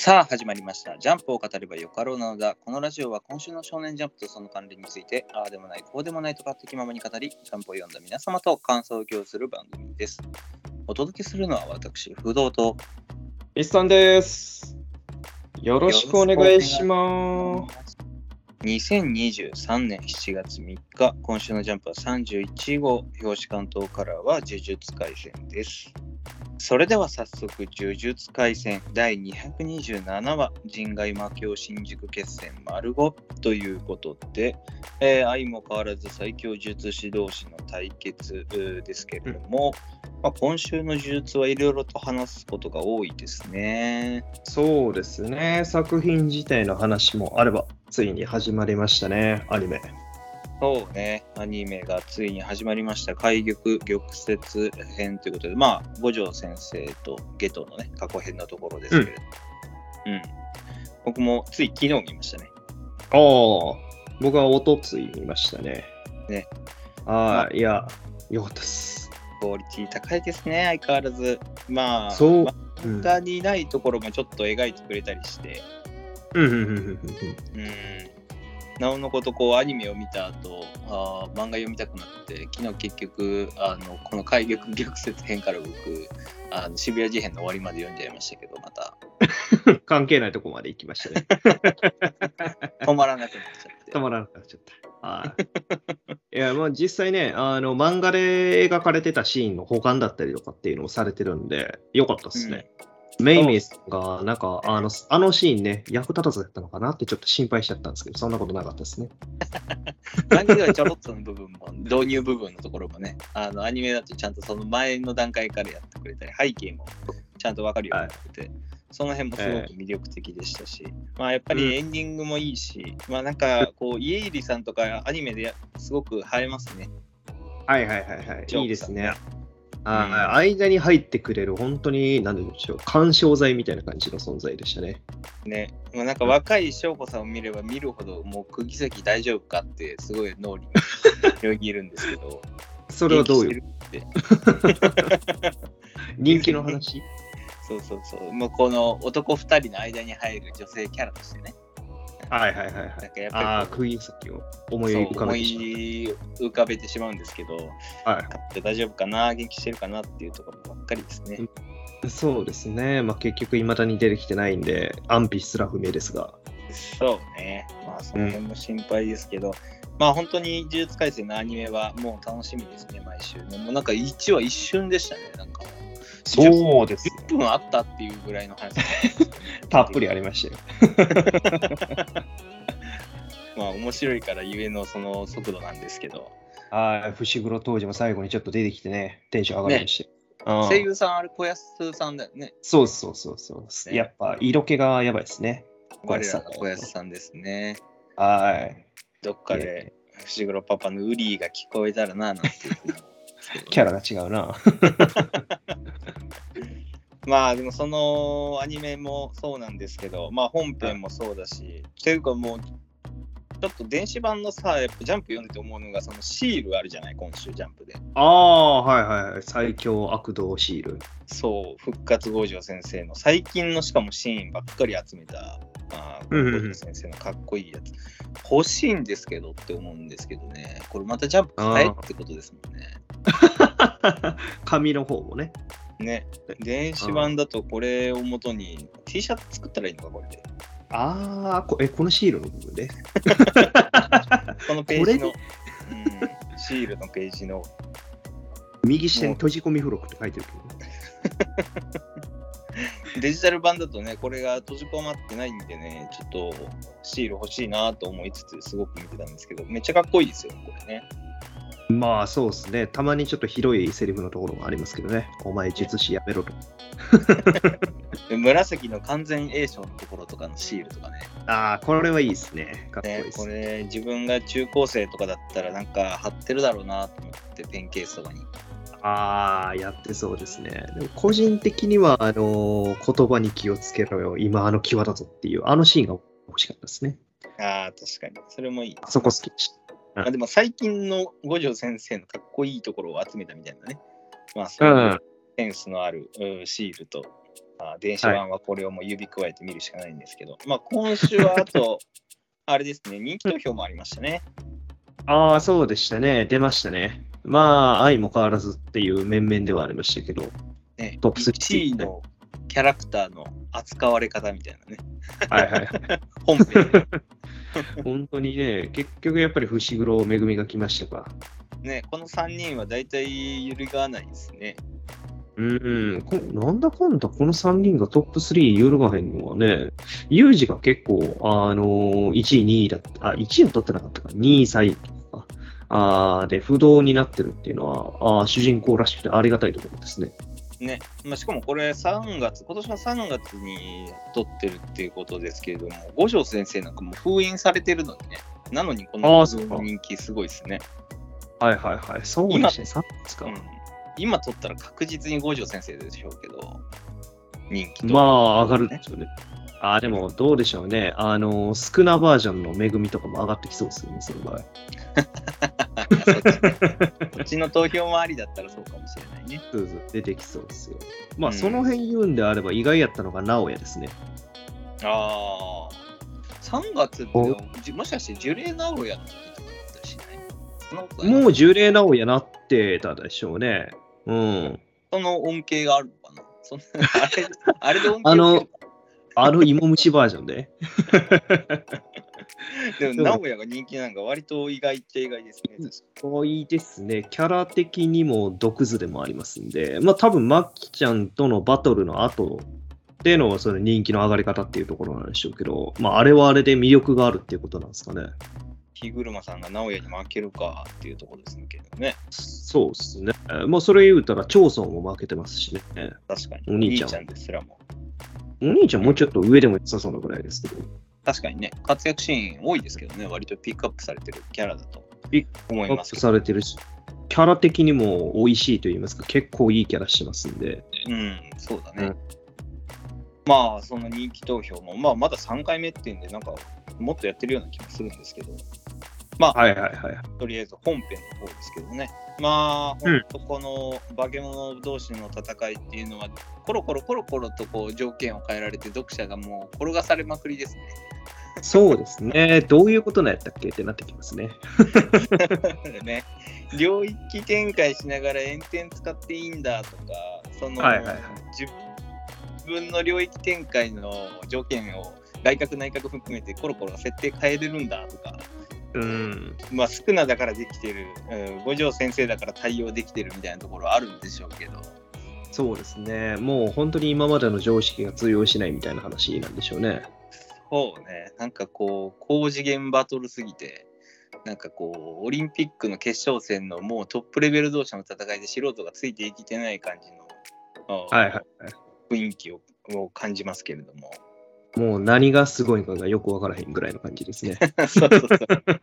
さあ始まりました。ジャンプを語ればよかろうなのだ。このラジオは今週の少年ジャンプとその関連について、ああでもない、こうでもないと勝手気ままに語り、ジャンプを読んだ皆様と感想を共有する番組です。お届けするのは私、不動と。イスさんです。よろしくお願いします。2023年7月3日、今週のジャンプは31号、表紙関東カラーは呪術廻戦です。それでは早速、呪術廻戦第227話、人外魔境新宿決戦丸5ということで、えー相も変わらず最強術師同士の対決ですけれども、まあ、今週の呪術はいろいろと話すことが多いですね。そうですね。作品自体の話もあれば、ついに始まりましたね、アニメ。そうね、アニメがついに始まりました。開玉玉折編ということで、まあ、五条先生とゲトのね、過去編のところですけれど。うん。僕もつい昨日見ましたね。ああ、僕はおとつい見ましたね。ね。はい、いや、よかったです。クオリティ高いですね、相変わらず。まあ、そう他にないところもちょっと描いてくれたりして、うん、うん、うん、うん。うん。なおのこと、こう、アニメを見た後、あー漫画読みたくなって、昨日結局、あの、この開玉玉折編から僕、あの渋谷事変の終わりまで読んじゃいましたけど、また、うん。関係ないとこまで行きましたね。止まらなくなっちゃって。たまらなくなっちゃった。はい。いや、まあ実際ね、あの、漫画で描かれてたシーンの保管だったりとかっていうのをされてるんで、よかったですね。メイメイさんが、なんか、あの、あのシーンね、役立たずだったのかなってちょっと心配しちゃったんですけど、そんなことなかったですね。漫画ではちょろっとの部分も、導入部分のところもね、あのアニメだとちゃんとその前の段階からやってくれたり、背景もちゃんとわかるようになってて、その辺もすごく魅力的でしたし、まあやっぱりエンディングもいいし、まあなんかこう、家入さんとかアニメでやすごく映えますね。はいはいはいはい。いいですね。あ間に入ってくれる、本当に、なんでしょう、干渉剤みたいな感じの存在でしたね。ね、まあ、なんか若い翔子さんを見れば見るほど、もう釘崎大丈夫かってすごい脳裏によぎるんですけど、それはどういう、人気の話？そうそうそう。もうこの男2人の間に入る女性キャラとしてね。はいはいはいはい。なんかやっああ、ぱりこ釘先を思う、い浮かべてし思い浮かべてしまうんですけど、まう。はい。勝って大丈夫かな、元気してるかなっていうところばっかりですね。そうですね。まあ、結局、未だに出てきてないんで、安否すら不明ですが。そうね。まあその辺も心配ですけど、まあ本当に呪術廻戦のアニメはもう楽しみですね、毎週ね。もうなんか1話一瞬でしたね、なんか。そうですよ10分あったっていうぐらいの話。たっぷりありましたよ。まあ面白いからゆえのその速度なんですけど。はい、伏黒当時も最後にちょっと出てきてね、テンション上がりましたよ。うん声優さん、あれ、小安さんだよね。そうそうそうそう、ねやっぱ色気がやばいですね。小我安さん小安さんですね。はい。どっかで伏黒パパのウリーが聞こえたらな、なんてキャラが違うな。まあでもそのアニメもそうなんですけど、まあ本編もそうだし、というかもう、ちょっと電子版のさ、やっぱジャンプ読んでて思うのが、そのシールあるじゃない、今週ジャンプで。ああ、はいはいはい。最強悪道シール。そう、復活五条先生の最近のしかもシーンばっかり集めた、まあ、五条先生のかっこいいやつ。欲しいんですけどって思うんですけどね、これまたジャンプ変えってことですもんね。紙の方もね。ね、電子版だとこれをもとに T シャツ作ったらいいのか、これで。ああ、こえこのシールの部分で。このページの、こうん、シールのページの、右下に閉じ込み付録って書いてるけどね。デジタル版だとね、これが閉じ込まってないんでね、ちょっとシール欲しいなと思いつつ、すごく見てたんですけど、めっちゃかっこいいですよ、これね。まあそうですね。たまにちょっと広いセリフのところもありますけどね。お前術師やめろと。で 紫の完全栄翔のところとかのシールとかね。ああ、これはいいですね。かっこいいねです。これ、自分が中高生とかだったら、なんか貼ってるだろうなと思って、ペンケースとかに。ああ、やってそうですね。でも個人的には、あのー言葉に気をつけろよ。今あの際だぞっていう、あのシーンが欲しかったですね。ああ、確かに。それもいい。あそこ好きでした。まあ、でも最近の五条先生のかっこいいところを集めたみたいなね。まあ、そういうセンスのあるうんシールとあ電子版はこれをもう指くわえて見るしかないんですけど、まあ今週はあと、あれですね、人気投票もありましたね。ああ、そうでしたね。出ましたね。まあ、愛も変わらずっていう面々ではありましたけど。ねトップ3 1位のキャラクターの扱われ方みたいなね。はいはい。本編で。本当にね、結局やっぱり伏黒めぐみが来ましたか。ね、この3人は大体揺るがないですね。うん、こなんだかんだこの3人がトップ3揺るがへんのはね、ユージが結構、あのー、1位、2位だった、あ、1位は取ってなかったか、2位、3位か。あーで、不動になってるっていうのは、あー主人公らしくてありがたいところですね。ね、まあ、しかもこれ3月、今年の3月に撮ってるっていうことですけれども、五条先生なんかもう封印されてるのにね、なのにこあの人気すごいですね。はいはいはい。そうですね、3月か。うん、今撮ったら確実に五条先生でしょうけど、人気と。まあ、上がるでしょうね。あーでも、どうでしょうね。あのー、少なバージョンのめぐみとかも上がってきそうですよね、その場合。こっちの投票もありだったらそうかもしれないね。そうそう出てきそうですよ。まあ、うんその辺言うんであれば、意外やったのが直哉ですね。ああ。3月っておじもしかして樹齢直哉の時とかだったりしない？そんなことないもう呪霊直哉なってたでしょうね。うん。その恩恵があるのかな？そんなあれあれで恩恵あのを受けるあの芋虫バージョンで。でも、名古屋が人気なんか割と意外っちゃ意外ですね。そういいですね。キャラ的にも毒図でもありますんで、まあ多分、マッキちゃんとのバトルの後でのその人気の上がり方っていうところなんでしょうけど、まああれはあれで魅力があるっていうことなんですかね。日車さんが名古屋に負けるかっていうところですけどね。そうですね。まあそれ言うたら、長村も負けてますしね。確かに。お兄ちゃんお兄ですらも。お兄ちゃんもうちょっと上でも良さそうなぐらいですけど。確かにね、活躍シーン多いですけどね、割とピックアップされてるキャラだとピ思いアップますけど。されてるし、キャラ的にも美味しいと言いますか、結構いいキャラしてますんで。うん、そうだね。うんまあ、その人気投票も、まあ、まだ3回目っていうんで、なんか、もっとやってるような気もするんですけど、はいはいはい。とりあえず本編の方ですけどね。まあ、ほんとこの化け物同士の戦いっていうのは、コロコロコロコロとこう条件を変えられて、読者がもう転がされまくりですね。そうですね。どういうことなんやったっけってなってきますね。ね、領域展開しながら炎天使っていいんだとか、その、はいはいはい自分の領域展開の条件を外角内角含めてコロコロ設定変えれるんだとか、うん。まあ少なだからできてる、うん五条先生だから対応できてるみたいなところはあるんでしょうけど、そうですね。もう本当に今までの常識が通用しないみたいな話なんでしょうね。そうね、なんかこう、高次元バトルすぎて、なんかこう、オリンピックの決勝戦のもうトップレベル同士の戦いで素人がついていけてない感じの、あはいはい。雰囲気をを感じますけれども。もう何がすごいかがよくわからへんぐらいの感じですね。そうそうそう。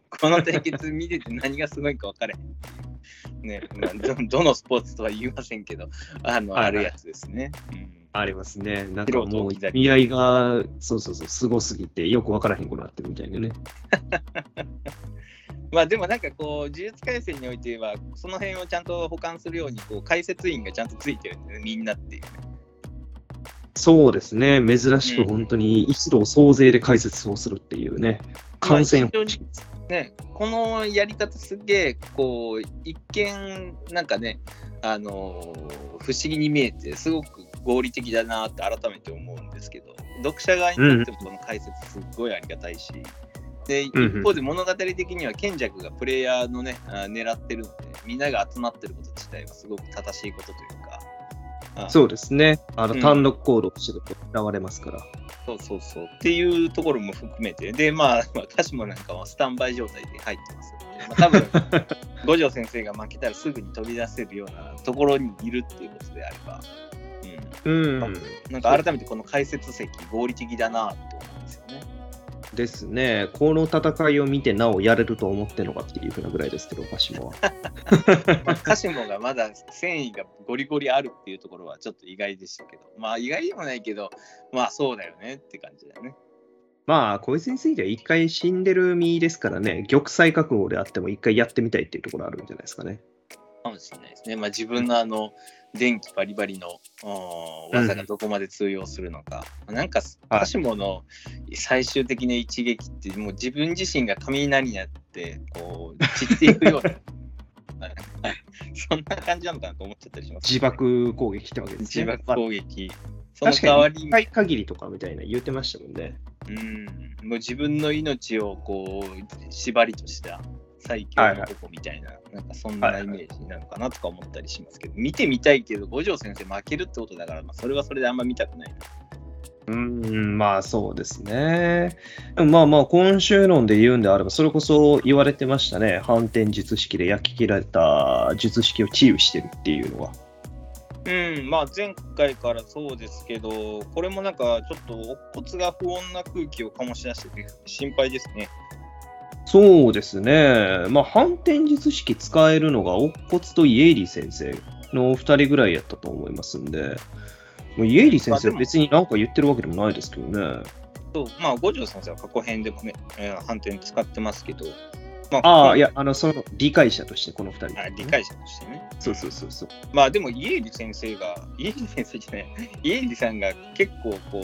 この対決見てて何がすごいか分かれへん。ね、まあどどのスポーツとは言いませんけど、あの、あるやつですね。うんありますね。なんかもう合いが、そうそうそう、すごすぎてよくわからへんくなってるみたいなね。まあでもなんかこう、呪術廻戦においては、その辺をちゃんと保管するように、こう、解説員がちゃんとついてるんでね、みんなっていうね。そうですね。珍しくうん本当に一同総勢で解説をするっていうね。感染ね、このやり方すげえ、こう、一見、なんかね、あのー不思議に見えて、すごく合理的だなって改めて思うんですけど、読者側にとってもこの解説すっごいありがたいし、で、一方で物語的には賢弱がプレイヤーのね、あ狙ってるので、みんなが集まってること自体はすごく正しいことというか、あそうですね。あの、うん単独行動してると嫌われますから。そうそうそう。っていうところも含めて、で、まあ、私もなんかはスタンバイ状態で入ってますので、まあ、多分 五条先生が負けたらすぐに飛び出せるようなところにいるっていうことであれば、うんうん、なんか改めてこの解説席合理的だなと思うんですよね。ですね。この戦いを見てなおやれると思ってるのかっていうふうなぐらいですけど、鹿島は。まあ、カシモがまだ繊維がゴリゴリあるっていうところはちょっと意外でしたけど、まあ意外でもないけど、まあそうだよねって感じだよね。まあ、こいつについては一回死んでる身ですからね、玉砕覚悟であっても一回やってみたいっていうところあるんじゃないですかね。かもしれないですね。まあ自分のあの、電気バリバリの技がどこまで通用するのか、なんかはい。カシモの最終的な一撃ってもう自分自身が雷になってこう散っていくような。なんかそんな感じなのかなと思っちゃったりします、自爆攻撃ってわけですね。自爆攻撃。その代わりに。一回限りとかみたいな言ってましたもんね。うん、もう自分の命をこう縛りとした最強の男みたいな、なんかそんなイメージなのかなとか思ったりしますけど、見てみたいけど、五条先生負けるってことだから、まあ、それはそれであんま見たくないな。うーん、まあそうですね。まあまあ、今週論で言うんであれば、それこそ言われてましたね。反転術式で焼き切られた術式を治癒してるっていうのは。うん、まあ前回からそうですけど、これもなんかちょっと乙骨が不穏な空気を醸し出してて心配ですね。そうですね。まあ、反転術式使えるのが、乙骨とイエイリ先生の2人ぐらいやったと思いますんで、もうイエイリ先生は別に何か言ってるわけでもないですけどね。そうまあ五条先生は過去編でもね、えー反転使ってますけど、まああ、いや、あの、その理解者として、この2人、あ理解者としてね。そうそうそうそう。まあでも、イエーリ先生が、イエーリ先生じゃない、イエーリさんが結構こう、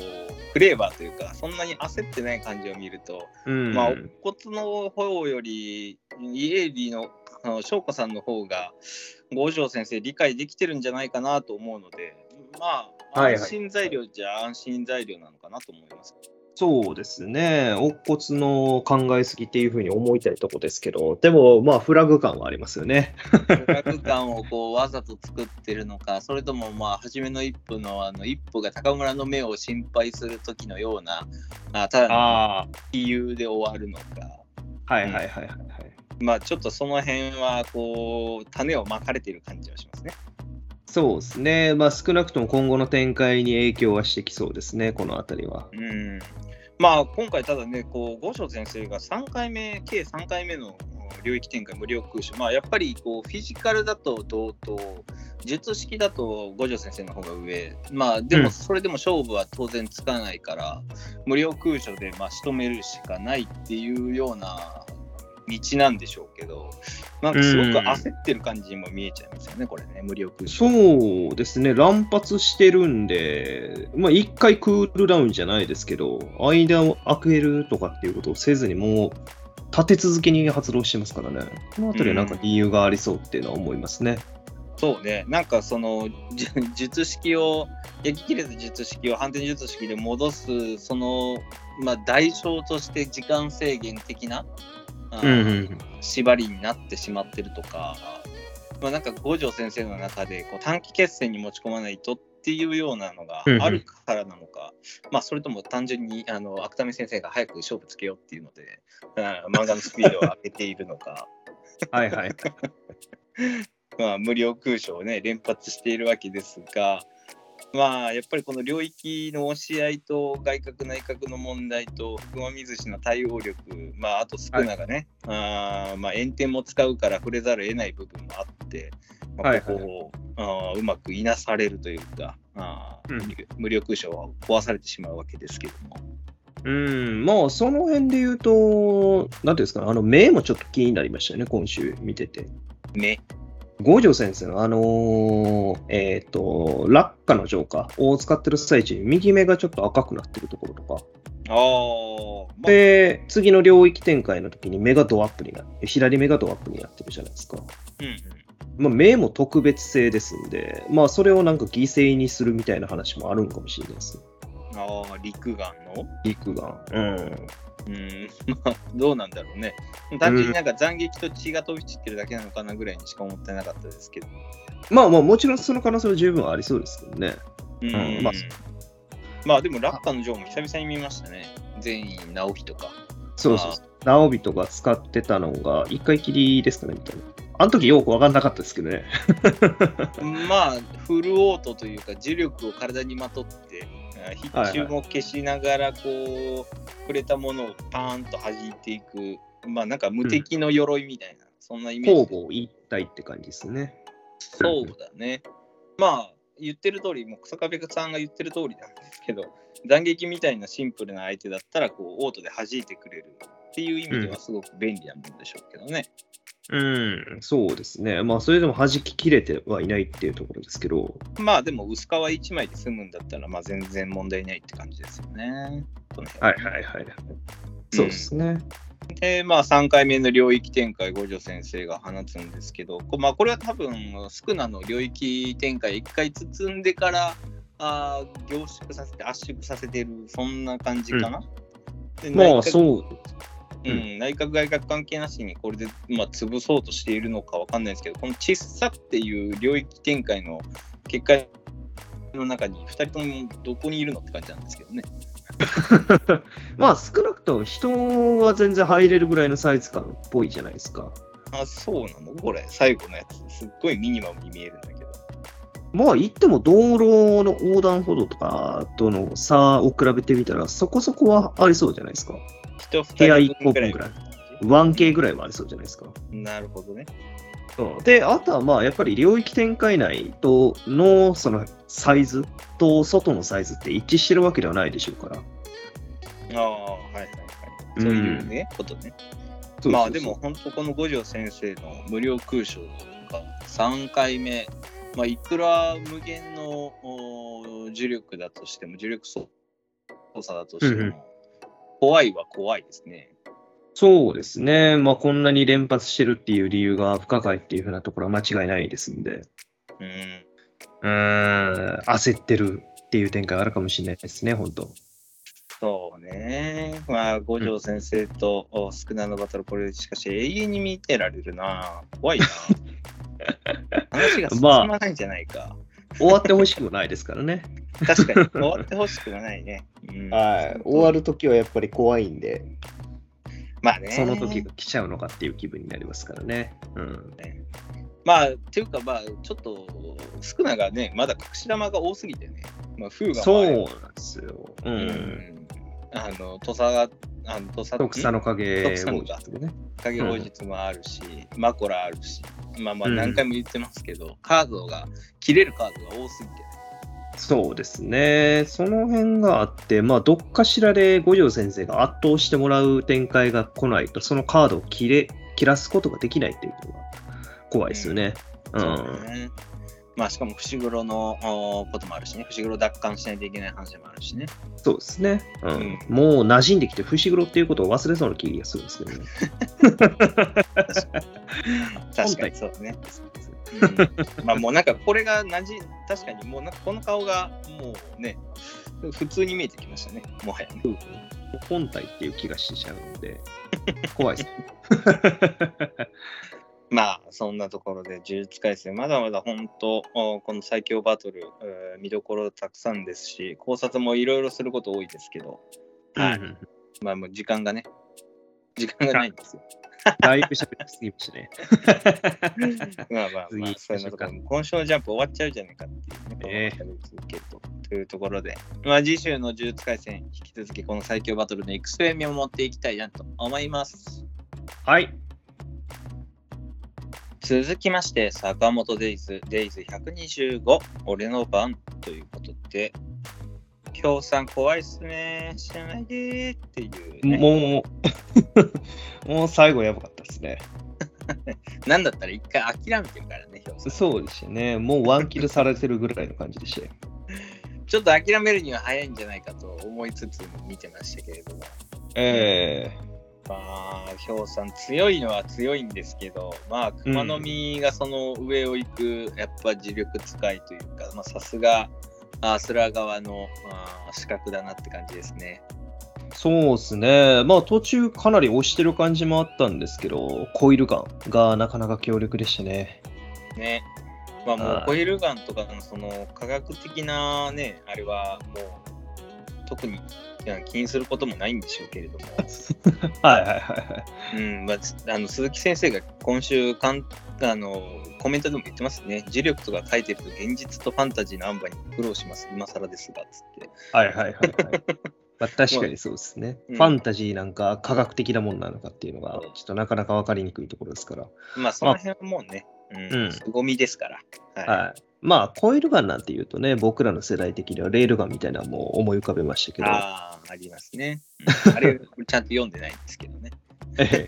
フレーバーというか、そんなに焦ってない感じを見ると、うん。まあ、乙骨の方より、イエーリの、あの翔子さんの方が、五条先生理解できてるんじゃないかなと思うので、まあ、はいはい安心材料じゃ安心材料なのかなと思います。そうですね。乙骨の考えすぎっていうふうに思いたいとこですけど、でも、まあ、フラグ感はありますよね。フラグ感をこうわざと作ってるのか、それともまあ初めの一歩のあの一歩が高村の目を心配する時のような、あただのあ理由で終わるのか、あ。はいはいはいはいはい。まあちょっとその辺はこう種をまかれている感じはしますね。そうですね。まあ、少なくとも今後の展開に影響はしてきそうですね、このあたりは。うん。まあ今回ただね、こう五条先生が3回目、計3回目の領域展開無料空所、まあやっぱりこうフィジカルだと同等、術式だと五条先生の方が上、まあでうん。もそれでも勝負は当然つかないから、無料空所でまあ仕留めるしかないっていうような道なんでしょうけど、なんかすごく焦ってる感じにも見えちゃいますよね、これね、無料空所。そうですね、乱発してるんで、まあ、一回クールダウンじゃないですけど、間を開けるとかっていうことをせずに、もう立て続けに発動してますからね、このあたりはなんか理由がありそうっていうのは思いますね。そうね、なんかそのじ術式を、焼き切れた術式を反転術式で戻す、その、まあ、代償として時間制限的な、うんうん縛りになってしまってるとか、まあ、なんか五条先生の中でこう短期決戦に持ち込まないとっていうようなのがあるからなのか、まあ、それとも単純にあの芥見先生が早く勝負つけようっていうので、漫画のスピードを上げているのか。はいはい。まあ、無料空所をね、連発しているわけですが、まあ、やっぱりこの領域の押し合いと外角内角の問題と福間水氏の対応力、まあ、あと少ながね、あーまあ、炎天も使うから触れざるを得ない部分もあって、まあはいはいここを、あーうまくいなされるというか、あーうん無料空所は壊されてしまうわけですけども。うん、まあ、その辺で言うと、なんていうんですかね、あの目もちょっと気になりましたよね、今週見てて。ね。五条先生のあのーえっ、と、落下の浄化を使ってる最中に右目がちょっと赤くなってるところとか。あー、まあ、で、次の領域展開の時に目がドアップになって、左目がドアップになってるじゃないですか。うんうんまあ、目も特別性ですんで、まあ、それをなんか犠牲にするみたいな話もあるんかもしれないですね。ああ、陸眼の？陸が。うん。うん、まあ、どうなんだろうね。単純になんか斬撃と血が飛び散ってるだけなのかなぐらいにしか思ってなかったですけど。まあまあ、もちろんその可能性は十分ありそうですけどね。うんまあまあでも、ラッカのジョーも久々に見ましたね。全員直樹とか。そうそうそう。直人が使ってたのが、一回きりですかね、みたいな。あの時よくわかんなかったですけどね。まあ、フルオートというか、重力を体にまとって、必中も消しながら、こう、触れたものをパーンと弾いていく、まあなんか無敵の鎧みたいな、そんなイメージ交で互一体って感じですね。そうだね。まあ、言ってる通り、もう草壁さんが言ってる通りなんですけど、斬撃みたいなシンプルな相手だったら、こう、オートで弾いてくれるっていう意味ではすごく便利なものでしょうけどね。うん、そうですね。まあ、それでも弾き切れてはいないっていうところですけど、まあでも薄皮1枚で済むんだったら、まあ全然問題ないって感じですよね。はいはいはい。そうですね。で、まあ3回目の領域展開、五条先生が放つんですけど、こまあこれは多分、スクナの領域展開1回包んでから、あー凝縮させて圧縮させてる、そんな感じかな。でまあ、そう。うん、内閣外閣関係なしにこれで、まあ、潰そうとしているのかわかんないですけど、この小さっていう領域展開の結果の中に2人ともどこにいるのって感じなんですけどね。まあ、少なくとも人は全然入れるぐらいのサイズ感っぽいじゃないですか。あ、そうなの？これ、最後のやつ。すっごいミニマムに見えるんだけど。まあ、言っても道路の横断歩道とかとの差を比べてみたら、そこそこはありそうじゃないですか。人2部屋1個分ぐらい。1K ぐらい。はありそうじゃない。ですか。なるほどね。うで、あとはまあ、やっぱり領域展開内とのそのサイズと外のサイズって一致してるわけではない。でしょうから。ああ、はい。はい。はい。そうい。うね、ことね。そうそうそうまあでも、本当この五条先生の無料空所が3回目、まあ、い。くら無限のお重力だとしても、重力操作だとしても、怖いは怖いですね。そうですね。まあ、こんなに連発してるっていう理由が不可解っていうふうなところは間違いないですんで、うん。うーん、焦ってるっていう展開あるかもしれないですね、本当。そうね。まあ、五条先生と、おスクナのバトル、これしかし永遠に見てられるな。怖いな。話が進まないんじゃないか。終わってほしくもないですからね。確かに、終わってほしくはないね。うん、はい。終わるときはやっぱり怖いんで、まあね。その時が来ちゃうのかっていう気分になりますからね。うん。まあ、っていうか、まあ、ちょっと、スクナがね、まだ隠し玉が多すぎてね、まあ、風がそうなんですよ。う。うんん。あの、土佐が、あの土佐特佐の影王子ね。影法術もあるし、マコラあるし、まあまあうん何回も言ってますけど、カードが、切れるカードが多すぎて、そうですね。その辺があって、まあ、どっかしらで五条先生が圧倒してもらう展開が来ないと、そのカードを切れ切らすことができないっていうのが怖いですよね。うん。そうね。まあしかも伏黒のおこともあるしね、伏黒奪還しないといけない話もあるしね。そうですね。うん。うんもう馴染んできて、伏黒っていうことを忘れそうな気がするんですけどね。確かにそうね。うん、まあもうなんかこれがなじ、確かにもうなんかこの顔がもうね、普通に見えてきましたね、もはやね。本体っていう気がしちゃうので、怖いです。まあそんなところで呪術廻戦、まだまだ本当、おこの最強バトル、えー見どころたくさんですし、考察もいろいろすること多いですけど、はいうんまあもう時間がね、時間がないんですよ。だいぶ喋りすぎましたね。まあまあまあ、次そういうのとこ行きましょう今週のジャンプ終わっちゃうじゃないかっていうね、ええこのまま喋り続けると。というところで、まあ次週の呪術廻戦、引き続きこの最強バトルのエクスペリメを持っていきたいなと思います。はい。続きまして、坂本デイズ、デイズ125、俺の番ということで、今日さん怖いっすね、知らないでーっていう、ね。もう、もう最後やばかったですね。なんだったら一回諦めてるからね。そうですよね。もうワンキルされてるぐらいの感じでしたよ。ちょっと諦めるには早いんじゃないかと思いつつ見てましたけれども。えまあ、ヒョウさん強いのは強いんですけど、まあ、熊の実がその上を行く、やっぱ磁力使いというか、まあ、さすが、あスラ側のあ資格だなって感じですね。ーそうですね。まあ途中かなり押してる感じもあったんですけど、コイルガンがなかなか強力でしたね。ね。まあもはいうコイルガンとかのその科学的なね、あれはもう特に気にすることもないんでしょうけれども、はいはいはいはい。うんまあ、つあの鈴木先生が今週かんあのコメントでも言ってますね。磁力とか書いてると現実とファンタジーの塩梅に苦労します。今更ですが、つって。はいはいはい、はい。まあ、確かにそうですね、うんファンタジーなんか科学的なもんなのかっていうのが、ちょっとなかなか分かりにくいところですから。まあその辺はもうね、うんうん凄みですから。はいはい。まあ、コイルガンなんていうとね、僕らの世代的にはレールガンみたいなのも思い浮かべましたけど、ああ、ありますね。うんあれ、ちゃんと読んでないんですけどね。ええ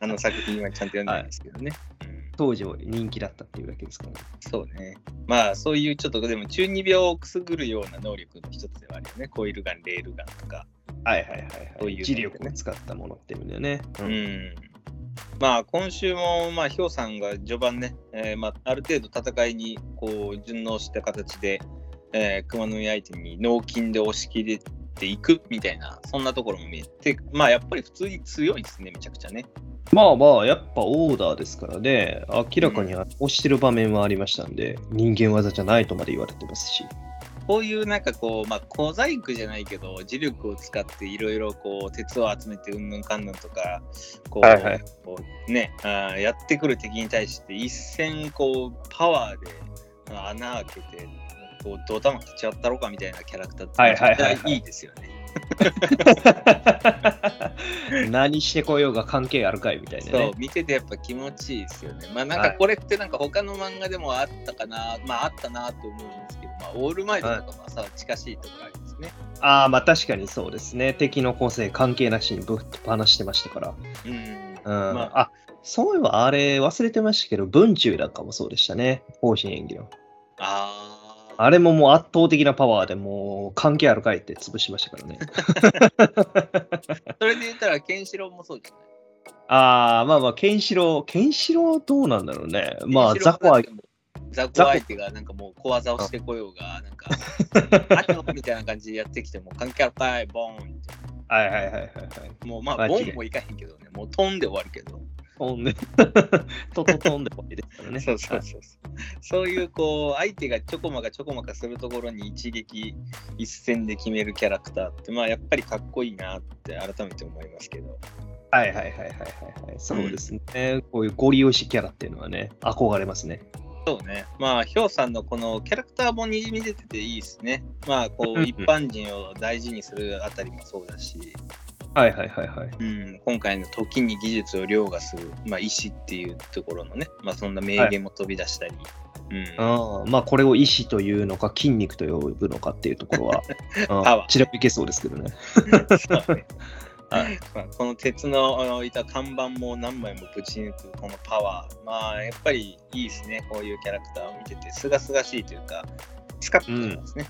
あの作品はちゃんと読んでないんですけどね。うん当時は人気だったっていうだけですから、ね。そうね。まあ、そういうちょっと、でも中二病をくすぐるような能力の一つではあるよね。コイルガン、レールガンとか。はいはいはい、はい。そういうのね磁力を使ったものっていう意味でね。う。ん。まあ、今週も、まあ、ヒョウさんが序盤ね、えーまあ、ある程度戦いにこう順応した形で、えー、熊の実相手に脳筋で押し切れていくみたいな、そんなところも見えて、まあ、やっぱり普通に強いですね、めちゃくちゃね。まあまあ、やっぱオーダーですからね、明らかに押してる場面はありましたんで、人間技じゃないとまで言われてますし。こういうなんかこう、まあ、小細工じゃないけど、磁力を使っていろいろこう、鉄を集めてうんぬんかんぬんとか、こう、はいはいこうねあー、やってくる敵に対して一戦こう、パワーで穴開けて、こう、ドタマ切っちゃったろかみたいなキャラクターってはいはいいいですよね。何してこようが関係あるかいみたいなそうね。、見ててやっぱ気持ちいいですよね。まあなんはいかこれってなんか他の漫画でもあったかな、まああったなと思うんですけど、まあオールマイトとかもさ、近しいところありますね。ああ、まあ確かにそうですね。敵の構成関係なしにぶっ放してましたから。うん。うん。まあ、そういえばあれ忘れてましたけど、文中なんかもそうでしたね。方針演技の。ああ。あれももう圧倒的なパワーでもう関係あるかいって潰しましたからね。それで言ったら、ケンシロウもそうじゃない？ああ、まあまあ、ケンシロウ、ケンシロウどうなんだろうね。まあ、ザコはザコ相手がなんかもう小技をしてこようが、なんか、あっみたいな感じでやってきても、関係あるかい、ボーンって。はいはいはいはいはい。もうまあ、ボーンもいかへんけどね、もう飛んで終わるけど。飛んで、トト飛んで終わりですからね。そうそうそうそう。そういうこう、相手がちょこまかちょこまかするところに一撃一戦で決めるキャラクターって、まあやっぱりかっこいいなって改めて思いますけど。はいはいはいはいはいはい。そうですね。こういうゴリ押しキャラっていうのはね、憧れますね。そうね。まあ、ヒョウさんのこのキャラクターもにじみ出てていいですね。まあ、こうんうんう、一般人を大事にするあたりもそうだし、はいはいはいはい。うん、今回の時に技術を凌駕する、まあ、意志っていうところのね、まあ、そんな名言も飛び出したり、うん、ああまあこれを意志というのか筋肉と呼ぶのかっていうところは、パワー。ちらいけそうですけどね。ね。はい。まあ、この鉄のいた看板も何枚もぶち抜くこのパワー、まあやっぱりいいですね、こういうキャラクターを見てて、すがすがしいというか、スカッとしますね。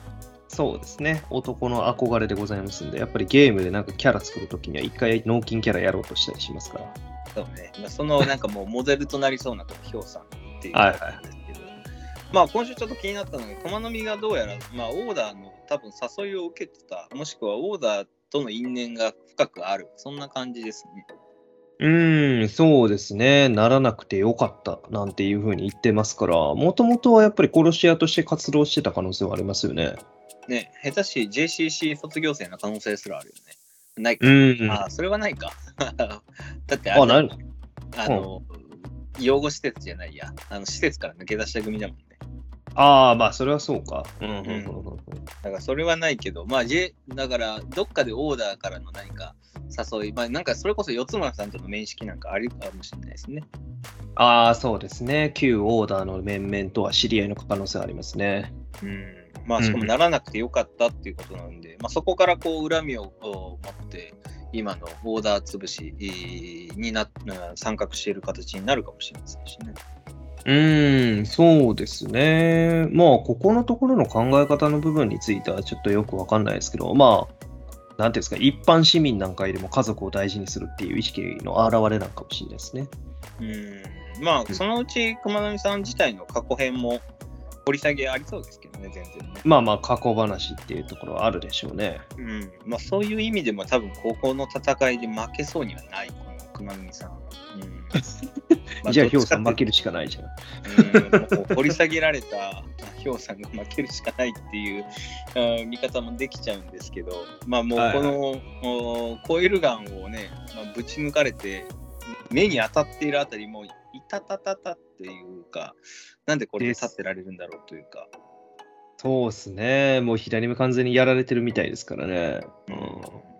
そうですね。男の憧れでございますんで、やっぱりゲームでなんかキャラ作るときには一回脳筋キャラやろうとしたりしますから。そうね。まあ、そのなんかもうモデルとなりそうなこのヒョウさんっていうですけど、まあ今週ちょっと気になったのが、駒の実がどうやら、まあ、オーダーの多分誘いを受けてた、もしくはオーダーとの因縁が深くある、そんな感じですね。うーん、そうですね。ならなくてよかったなんていうふうに言ってますから、もともとはやっぱり殺し屋として活動してた可能性はありますよね。ね、下手し JCC 卒業生の可能性すらあるよね。ないか。うん。あ、それはないか。だってあ、あれないの？あの、養護施設じゃないや。あの施設から抜け出した組だもんね。ああ、まあ、それはそうか。うんうんうんうんだからそれはないけど、まあ、J、だからどっかでオーダーからの何か誘い、まあなんかそれこそ四つ村さんとの面識なんかあるかもしれないですね。ああ、そうですね。旧オーダーの面々とは知り合いの可能性ありますね。うん。まあしかもならなくてよかったっていうことなんで、まあそこからこう恨みを持って、今のオーダー潰しえーにな参画している形になるかもしれませんしね。うーん、そうですね。まあ、ここのところの考え方の部分についてはちょっとよくわかんないですけど、まあ、なんていうんですか、一般市民なんかよりも家族を大事にするっていう意識の表れなのかもしれないですね。うん。まあそのうち熊波さん自体の過去編も掘り下げありそうですけどね、全然ね。まあまあ、過去話っていうところはあるでしょうね。うん。まあそういう意味でも多分高校の戦いで負けそうにはない、この熊波さん。うん。ま じゃあ、ヒョウさん負けるしかないじゃん。うん掘り下げられたヒョウさんが負けるしかないっていううん見方もできちゃうんですけど、まあもうはいはいこの、おコイルガンをね、まあ、ぶち抜かれて、目に当たっているあたりも、いたたたたっていうか、なんでこれで立ってられるんだろうというか、そうですね。もう左目完全にやられてるみたいですからね。うん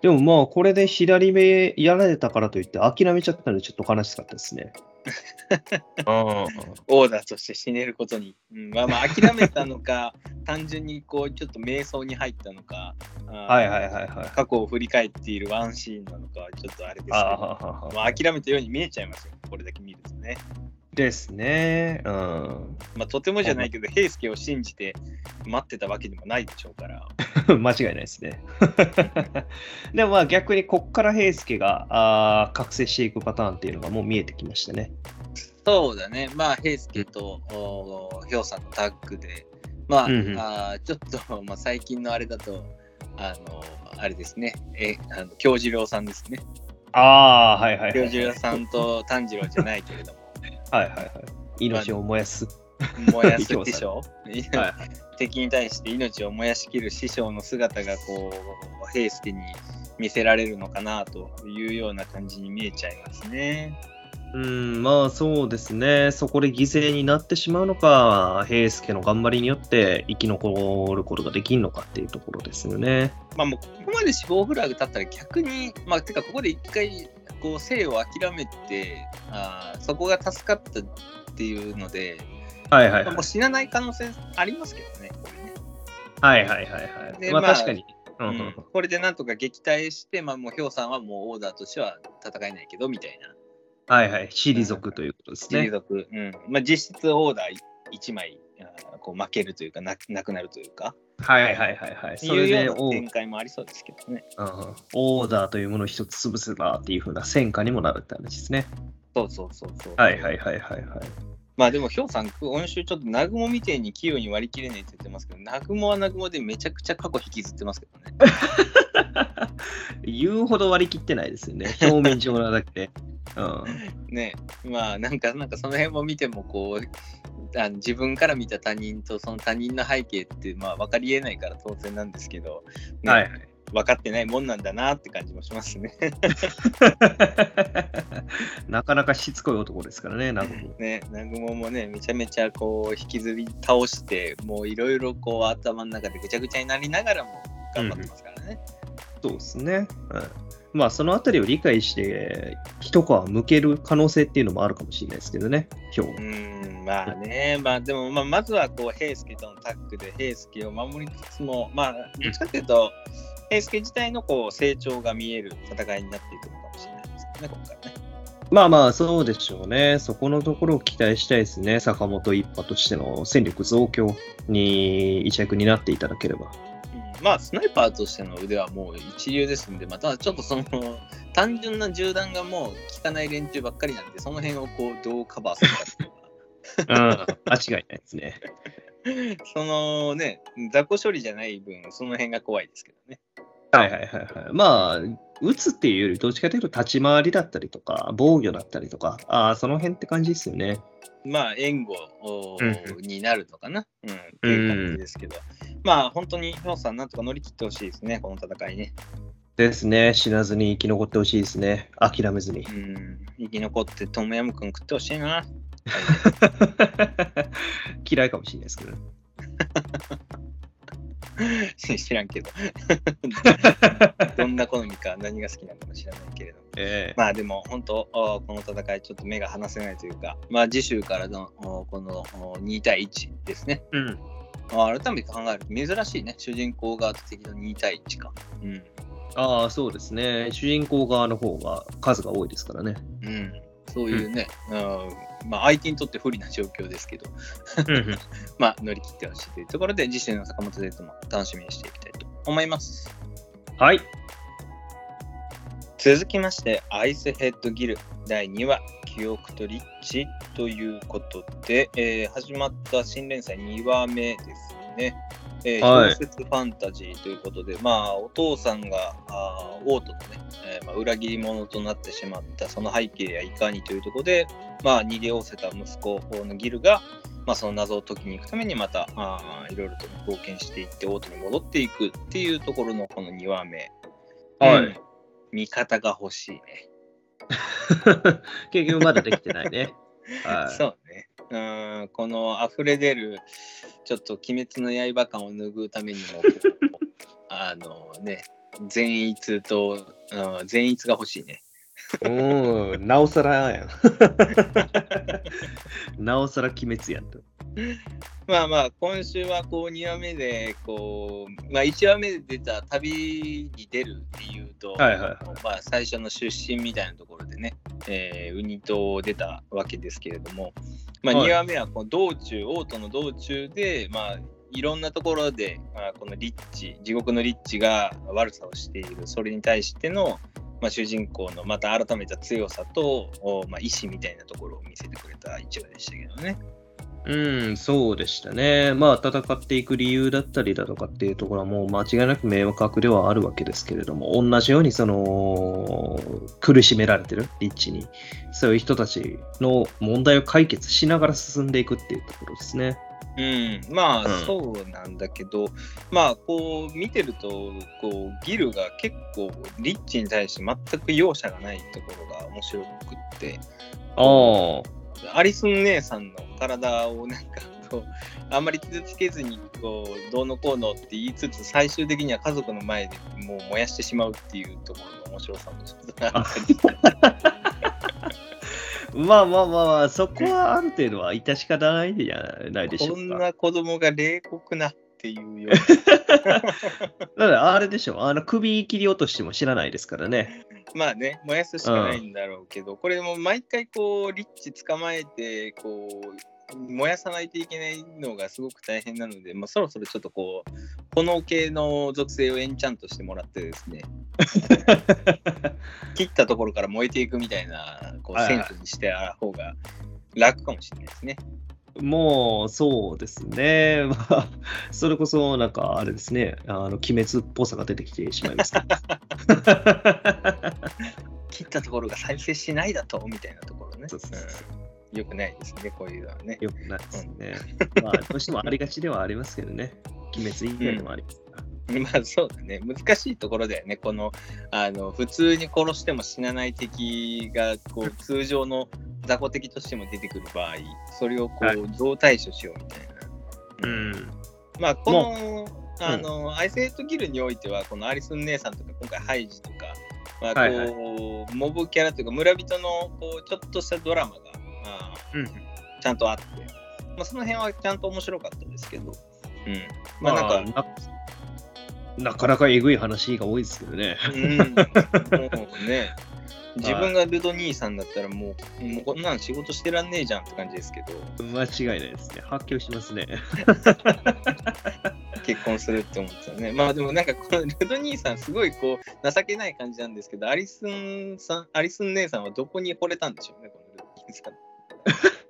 でもまあ、これで左目やられたからといって諦めちゃったのでちょっと悲しかったですね。あオーダーとして死ねることに。うん、まあまあ諦めたのか、単純にこうちょっと瞑想に入ったのか、あーはいはいはいはい。過去を振り返っているワンシーンなのかはちょっとあれですけど、まあ、諦めたように見えちゃいますよ、これだけ見るとね。ですね。うん。まあ、とてもじゃないけど、平介を信じて待ってたわけでもないでしょうから。間違いないですね。でもまあ逆にこっから平介があー覚醒していくパターンっていうのがもう見えてきましたね。そうだね、まあ、平介とおひょうさんのタッグで、まあ、うんうんあーちょっと、まあ、最近のあれだと、あの、あれですね、え、あの京次郎さんですね。ああ、はいはいはい。京次郎さんと炭治郎じゃないけれども、はいはいはい。命を燃やす。燃やす師匠、は 敵に対して命を燃やしきる師匠の姿が、こう、平介に見せられるのかなというような感じに見えちゃいますね。うん、まあそうですね。そこで犠牲になってしまうのか、平介の頑張りによって生き残ることができるのかっていうところですよね。まあもうここまで死亡フラグ立ったら逆に、まあてかここで一回こう生を諦めてあーそこが助かったっていうので、はいはいはいまあもう。死なない可能性ありますけどね、これね。はいはいはいはい。でまあまあ確かに。うんこれでなんとか撃退して、まあもうヒョウさんはもうオーダーとしては戦えないけどみたいな。はいはい。退くということですね。継続、うん。まあ実質オーダー1枚こう負けるというかなくなくなるというか、はいはいはいはい。そいうれでオーような展開もありそうですけどね。うんうんオーダーというものを一つ潰せばっていうふうな戦果にもなるって話ですね。そうそうそうそう。はいはいはいはいはい。まあでも、ヒョウさん、今週ちょっと南雲みてえに器用に割り切れないって言ってますけど、南雲は南雲でめちゃくちゃ過去引きずってますけどね。言うほど割り切ってないですよね。表面上なだけで。うん。ねまあなんか、なんかその辺も見ても、こう、あの自分から見た他人とその他人の背景って、まあ分かりえないから当然なんですけど、ねはいはい。分かってないもんなんだなって感じもしますね。なかなかしつこい男ですからね、ナグモ。ね、南雲もね、めちゃめちゃこう引きずり倒して、もういろいろこう頭の中でぐちゃぐちゃになりながらも頑張ってますからね。そうですね。うんまあ、そのあたりを理解して、一皮向ける可能性っていうのもあるかもしれないですけどね、今日う。ーん、まあね、まあでも、まあ、まずはこう、平介とのタッグで平介を守りつつも、まあ、どっちかというと、平介自体のこう成長が見える戦いになっていくのかもしれないですけどね、ここからね。まあまあ、そうでしょうね。そこのところを期待したいですね。坂本一派としての戦力増強に一役になっていただければ。うん、まあ、スナイパーとしての腕はもう一流ですんで、またちょっとその、単純な銃弾がもう効かない連中ばっかりなんで、その辺をこう、どうカバーするかっていうのは うん、間違いないですね。そのね、雑魚処理じゃない分、その辺が怖いですけどね。はいはいはいはい。まあ、打つっていうより、どっちかというと立ち回りだったりとか、防御だったりとか、ああ、その辺って感じですよね。まあ、援護になるのかな、うん、っていう感じですけど、まあ、本当に、ヒョウさん、なんとか乗り切ってほしいですね、この戦いね。ですね。死なずに生き残ってほしいですね。諦めずにう。ん、生き残って、トムヤムクン食ってほしいな。嫌いかもしれないですけどね。知らんけど。どんな好みか、何が好きなのかも知らないけれども。ええまあでも本当、あこの戦いちょっと目が離せないというか、まあ次週からのおこのお2対1ですね。うん。あ改めて考えると珍しいね。主人公側と敵の2対1か。うん。ああ、そうですね。主人公側の方が数が多いですからね。うん。そういうね、うん、まあ相手にとって不利な状況ですけど、まあ乗り切ってほしいというところで、次週の坂本デートも楽しみにしていきたいと思います。はい。続きまして、アイスヘッドギル第2話、記憶とリッチということで、えー始まった新連載2話目ですね。えーはい小説ファンタジーということで、まあ、お父さんがあー王都のね、えーまあ、裏切り者となってしまったその背景やいかにというところで、まあ、逃げおせた息子のギルが、まあ、その謎を解きに行くためにまたあーいろいろと冒険していって王都に戻っていくっていうところのこの2話目。はいうん味方が欲しいね。結局まだできてないね。はい。そうね。うん、この溢れ出る、ちょっと鬼滅の刃感を拭うためにも、あのね、善逸と、うん善逸が欲しいね。うん、なおさらやん。なおさら鬼滅やんと。まあまあ、今週はこう2話目で、こう、まあ1話目で出た旅に出る理由と、はいはいはい、まあ最初の出身みたいなところでね、えー、ウニ島出たわけですけれども、まあ2話目はこの道中、オートの道中で、まあいろんなところで、まあ、このリッチ、地獄のリッチが悪さをしている、それに対しての、まあ、主人公のまた改めた強さと、まあ、意志みたいなところを見せてくれた一話でしたけどね。うん、そうでしたね。まあ、戦っていく理由だったりだとかっていうところはもう間違いなく迷惑ではあるわけですけれども、同じようにその、苦しめられてる、リッチに、そういう人たちの問題を解決しながら進んでいくっていうところですね。うん、まあ、そうなんだけど、まあこう見てるとこうギルが結構リッチに対して全く容赦がないところが面白くってあアリスン姉さんの体をなんかこうあんまり傷つけずにこうどうのこうのって言いつつ最終的には家族の前でもう燃やしてしまうっていうところの面白さもちょっとあったりまあまあまあまあ、そこはある程度は致し方ないじゃないでしょうか。こんな子供が冷酷なっていうよ だからあれでしょ、あの首切り落としても知らないですからね。まあね、燃やすしかないんだろうけど、うん、これも毎回こう、リッチ捕まえて、こう、燃やさないといけないのがすごく大変なので、まあ、そろそろちょっとこう、炎系の属性をエンチャントしてもらってですね、切ったところから燃えていくみたいなこうセンスにしてあ方が楽かもしれないですね。もう、そうですね。まあ、それこそ、なんか、あれですね、あの、鬼滅っぽさが出てきてしまいます。切ったところが再生しないだと、みたいなところね。そうそうそうよくないですね、こういうのはね。よくないですね。まあ、どうしてもありがちではありますけどね。鬼滅以外でもありますから。うん、まあそうだね、難しいところだよね、このあの普通に殺しても死なない敵がこう通常の雑魚敵としても出てくる場合、それをこう、はい、どう対処しようみたいな。うん、まあこの、あの、うん、アイスヘッドギルにおいては、このアリスン姉さんとか、今回ハイジとか、まあこう、はい。はい、モブキャラというか、村人のこうちょっとしたドラマがうん、ちゃんとあって、まあ、その辺はちゃんと面白かったですけど、うん、まあなんか、なかなかえぐい話が多いですけどね。うん、もうね、自分がルド兄さんだったらもう、もうこんなん仕事してらんねえじゃんって感じですけど。間違いないですね。発狂しますね。結婚するって思ってたね。まあでもなんかこのルド兄さんすごいこう情けない感じなんですけど、アリスンさん、アリスン姉さんはどこに惚れたんでしょうね、このルド兄さん。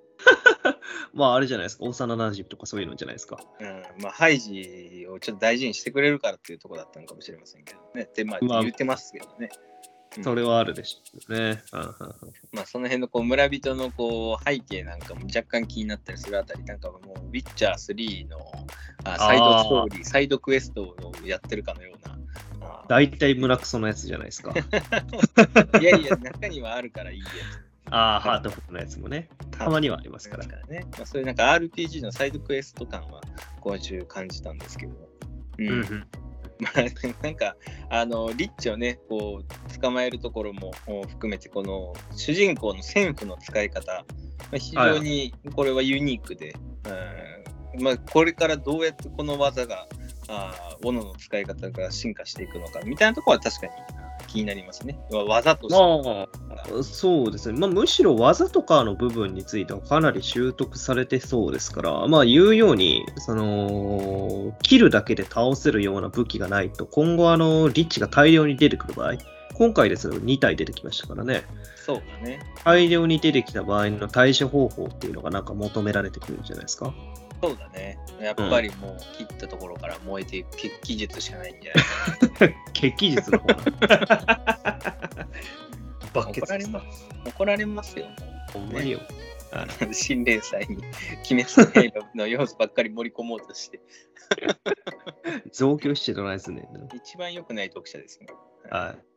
まああれじゃないですか、幼なじみとかそういうのじゃないですか。うん、まあハイジをちょっと大事にしてくれるからっていうところだったのかもしれませんけどね。で、まあ言ってますけどね。まあ、それはあるでしょうね。まあその辺のこう村人のこう背景なんかも若干気になったりするあたり、なんかもうウィッチャー3のあサイドストーリー、サイドクエストをやってるかのような。大体村クソのやつじゃないですか。いやいや、中にはあるからいいやつ。ああ、ハートフルのやつもね、たまにはありますから。からね。まあ、そういうなんか RPG のサイドクエスト感は今週感じたんですけど。うん。うんうん。まあ、なんか、あの、リッチをね、こう、捕まえるところも含めて、この主人公の戦譜の使い方、まあ、非常にこれはユニークで、うん。まあ、これからどうやってこの技が、あ斧の使い方が進化していくのかみたいなところは確かに気になりますね。技として。まあ、そうですね。まあ、むしろ技とかの部分についてはかなり習得されてそうですから、まあ、言うように、その、切るだけで倒せるような武器がないと、今後、あの、リッチが大量に出てくる場合、今回ですと2体出てきましたからね。そうだね。大量に出てきた場合の対処方法っていうのがなんか求められてくるんじゃないですか。そうだね。やっぱりもう切ったところから燃えていく血気術しかないんじゃないか 血気術の方 怒られます。怒られますよ。ほんまによ。あ の新連載に鬼滅の要素ばっかり盛り込もうとして。増強してどないすね一番良くない読者ですね。はい。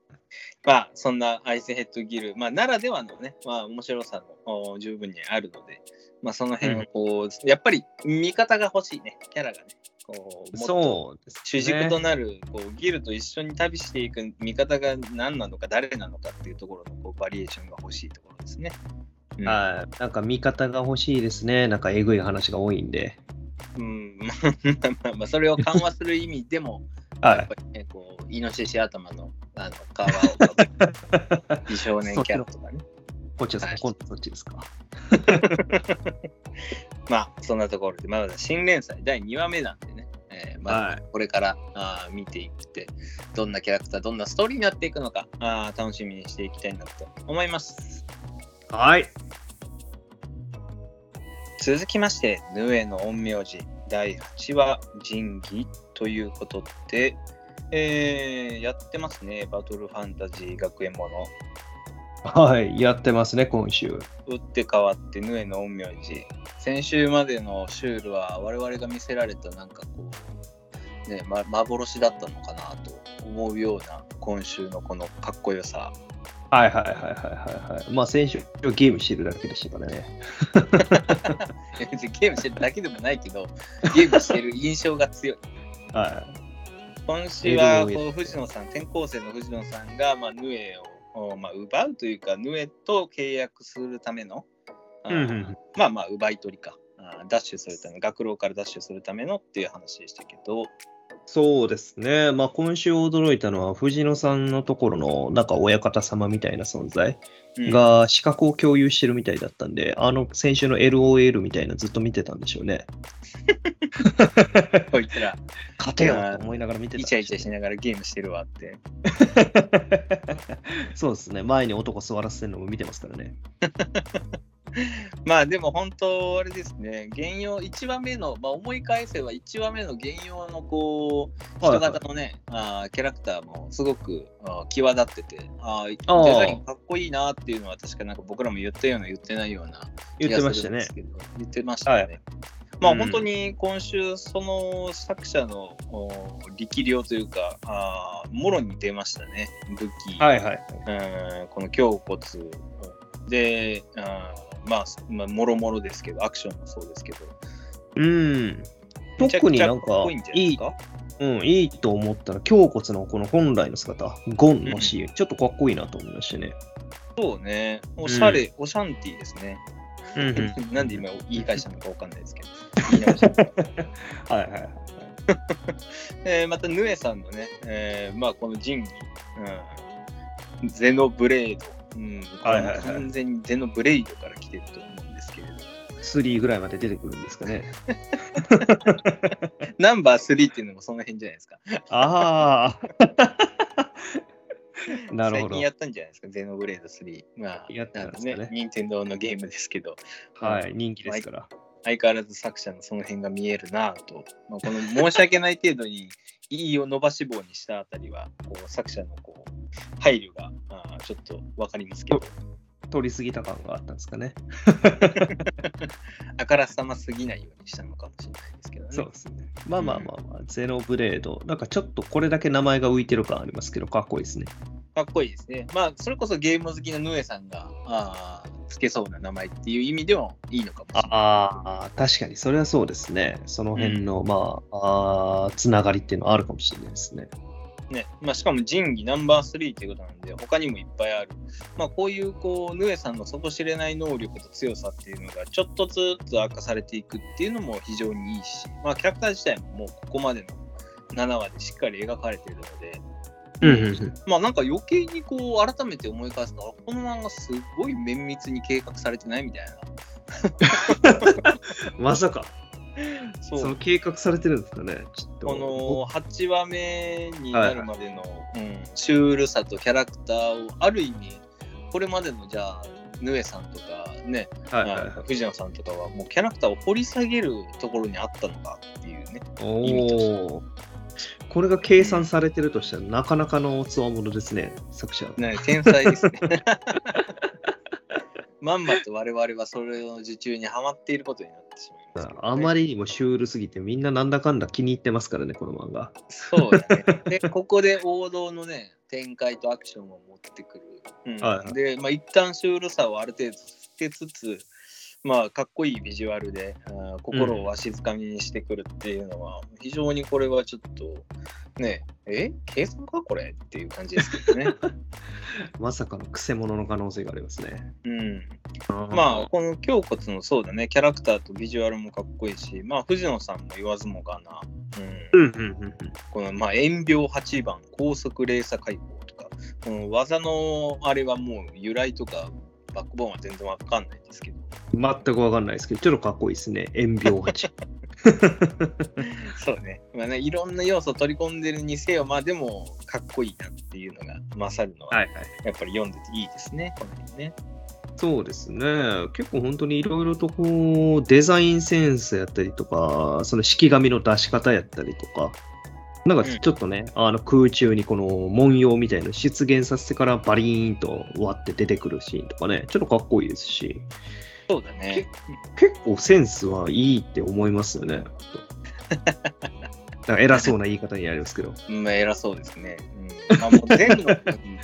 まあ、そんなアイスヘッドギル、まあ、ならではのね、まあ、面白さの十分にあるので、まあ、その辺はこう、うん、やっぱり味方が欲しいね、キャラがね、こう。主軸となるこうギルと一緒に旅していく味方が何なのか誰なのかっていうところのこうバリエーションが欲しいところですね。うんはい。なんか味方が欲しいですね。なんかえぐい話が多いんで。うん、まあそれを緩和する意味でも、やはっぱりね、こうイノシシ頭のあの皮をかぶ美少年キャラとかね。い。こっちですか、はい今度そっちですか？まあそんなところで、まだ新連載第2話目なんでね、えーまあはいこれからあー見ていって、どんなキャラクター、どんなストーリーになっていくのか、あー楽しみにしていきたいなと思います。はい。続きまして、ヌエの陰陽師第8話神器ということで、えーやってますね、バトルファンタジー学園もの。はい。やってますね、今週。打って変わってヌエの陰陽師。先週までのシュールは我々が見せられたなんかこう、ね、ま、幻だったのかなと思うような今週のこのかっこよさ。はいはいはいはいはいはい。まあ先週ゲームしてるだけでしたからね。ゲームしてるだけでもないけど、ゲームしてる印象が強い。は今週はこう藤野さん、転校生の藤野さんが、まあ、ヌエを、まあ、奪うというか、ヌエと契約するための、うんまあまあ、奪い取りか、ダッシュするため、学郎からダッシュするためのっていう話でしたけど、い。そうですね。まあ今週驚いたのは藤野さんのところのなんか親方様みたいな存在うんが資格を共有してるみたいだったんで、あの先週の LOL みたいなずっと見てたんでしょうね。こいつら、勝てよと思いながら見てたんイチャイチャしながらゲームしてるわって。そうですね。前に男座らせてるのも見てますからね。まあでも本当あれですね、原用1話目の、まあ、思い返せば1話目の原用のこう人型のね、あーキャラクターもすごくあー際立っててあデザインかっこいいなっていうのは確かなんか僕らも言ったような言ってないような言ってましたね。言ってましたね。はい。まあうん。本当に今週その作者のお力量というかあーもろに出ましたね。武器、はいはい。うんこの胸骨。で、まあ、まあ、もろもろですけど、アクションもそうですけど、うん。特になんかいい。うん、いいと思ったら、胸骨のこの本来の姿、ゴンのシーン、ちょっとかっこいいなと思いましたね。そうね、おしゃれ、オシャンティーですね。うんうん なんで今言い返したのかわかんないですけど。はいはいはい。えーまた、ヌエさんのね、えーまあ、この仁義、うん、ゼノブレード、うん、はいはいはい完全にゼノブレイドから来てると思うんですけれど、3ぐらいまで出てくるんですかね。ナンバー3っていうのもその辺じゃないですか。ああ。なるほど最近。やったんじゃないですか、ゼノブレード3。まあ、やったんですかねね、任天堂のゲームですけど、はい、人気ですから。相変わらず作者のその辺が見えるなぁと、まあ、この申し訳ない程度にいいを伸ばし棒にしたあたりは、こう作者のこう配慮があちょっと分かりますけど、取りすぎた感があったんですかね。あからさますぎないようにしたのかもしれないですけどね。そうですね。まあまあまあまあ、ゼノブレード。なんかちょっとこれだけ名前が浮いてる感ありますけど、かっこいいですね。かっこいいですね。まあ、それこそゲーム好きなヌエさんがあーつけそうな名前っていう意味でもいいのかもしれない。ああ、確かにそれはそうですね。その辺の、まあ、あーつながりっていうのはあるかもしれないですね。ねまあ、しかも仁義ナンバー3っていうことなんで、他にもいっぱいある。まあ、こういうこうヌエさんの底知れない能力と強さっていうのがちょっとずつ明かされていくっていうのも非常にいいし、まあ、キャラクター自体ももうここまでの7話でしっかり描かれているので、うんうんうん。まあなんか余計にこう改めて思い返すと、あこの漫画すごい綿密に計画されてないみたいな。まさか、そその計画されてるんですかね？ちょっと。この8話目になるまでの、うん、シュールさとキャラクターをある意味これまでのじゃあヌエさんとかね、はいはいはいまあ藤野さんとかはもうキャラクターを掘り下げるところにあったのかっていうね意味としておお。これが計算されてるとしたら、なかなかのつわものですね、作者。ね天才ですね まんまと我々はそれの受注にはまっていることになってしまいますね、あまりにもシュールすぎて、みんななんだかんだ気に入ってますからね、この漫画。そうだね。で、ここで王道のね、展開とアクションを持ってくる。うんはいはいで、まあ、一旦シュールさをある程度つけつつ、まあ、かっこいいビジュアルで、あ心をわしづかみにしてくるっていうのは、非常にこれはちょっと、ねえ、計算かこれっていう感じですけどね。まさかのくせ者の可能性がありますね。うん。まあ、この胸骨のそうだね、キャラクターとビジュアルもかっこいいし、まあ、藤野さんも言わずもがな、うん。うんうんうんうん。この、まあ、炎病8番、高速連鎖解放とか、この技のあれはもう由来とか、バックボーンは全然わかんないですけど、全くわかんないですけど、ちょっとかっこいいですね。炎病八。そうね。まあね、いろんな要素を取り込んでるにせよ、まあでも、かっこいいなっていうのが勝るのは、はいはい。やっぱり読んでていいですね、この辺ね。そうですね。結構本当にいろいろとこう、デザインセンスやったりとか、その式紙の出し方やったりとか、なんかちょっとね、あの空中にこの文様みたいなの出現させてからバリーンと割って出てくるシーンとかね、ちょっとかっこいいですし、そうだね。結構センスはいいって思いますよね。なんか偉そうな言い方になりますけど。まあ、偉そうですね。うん、まあ、もう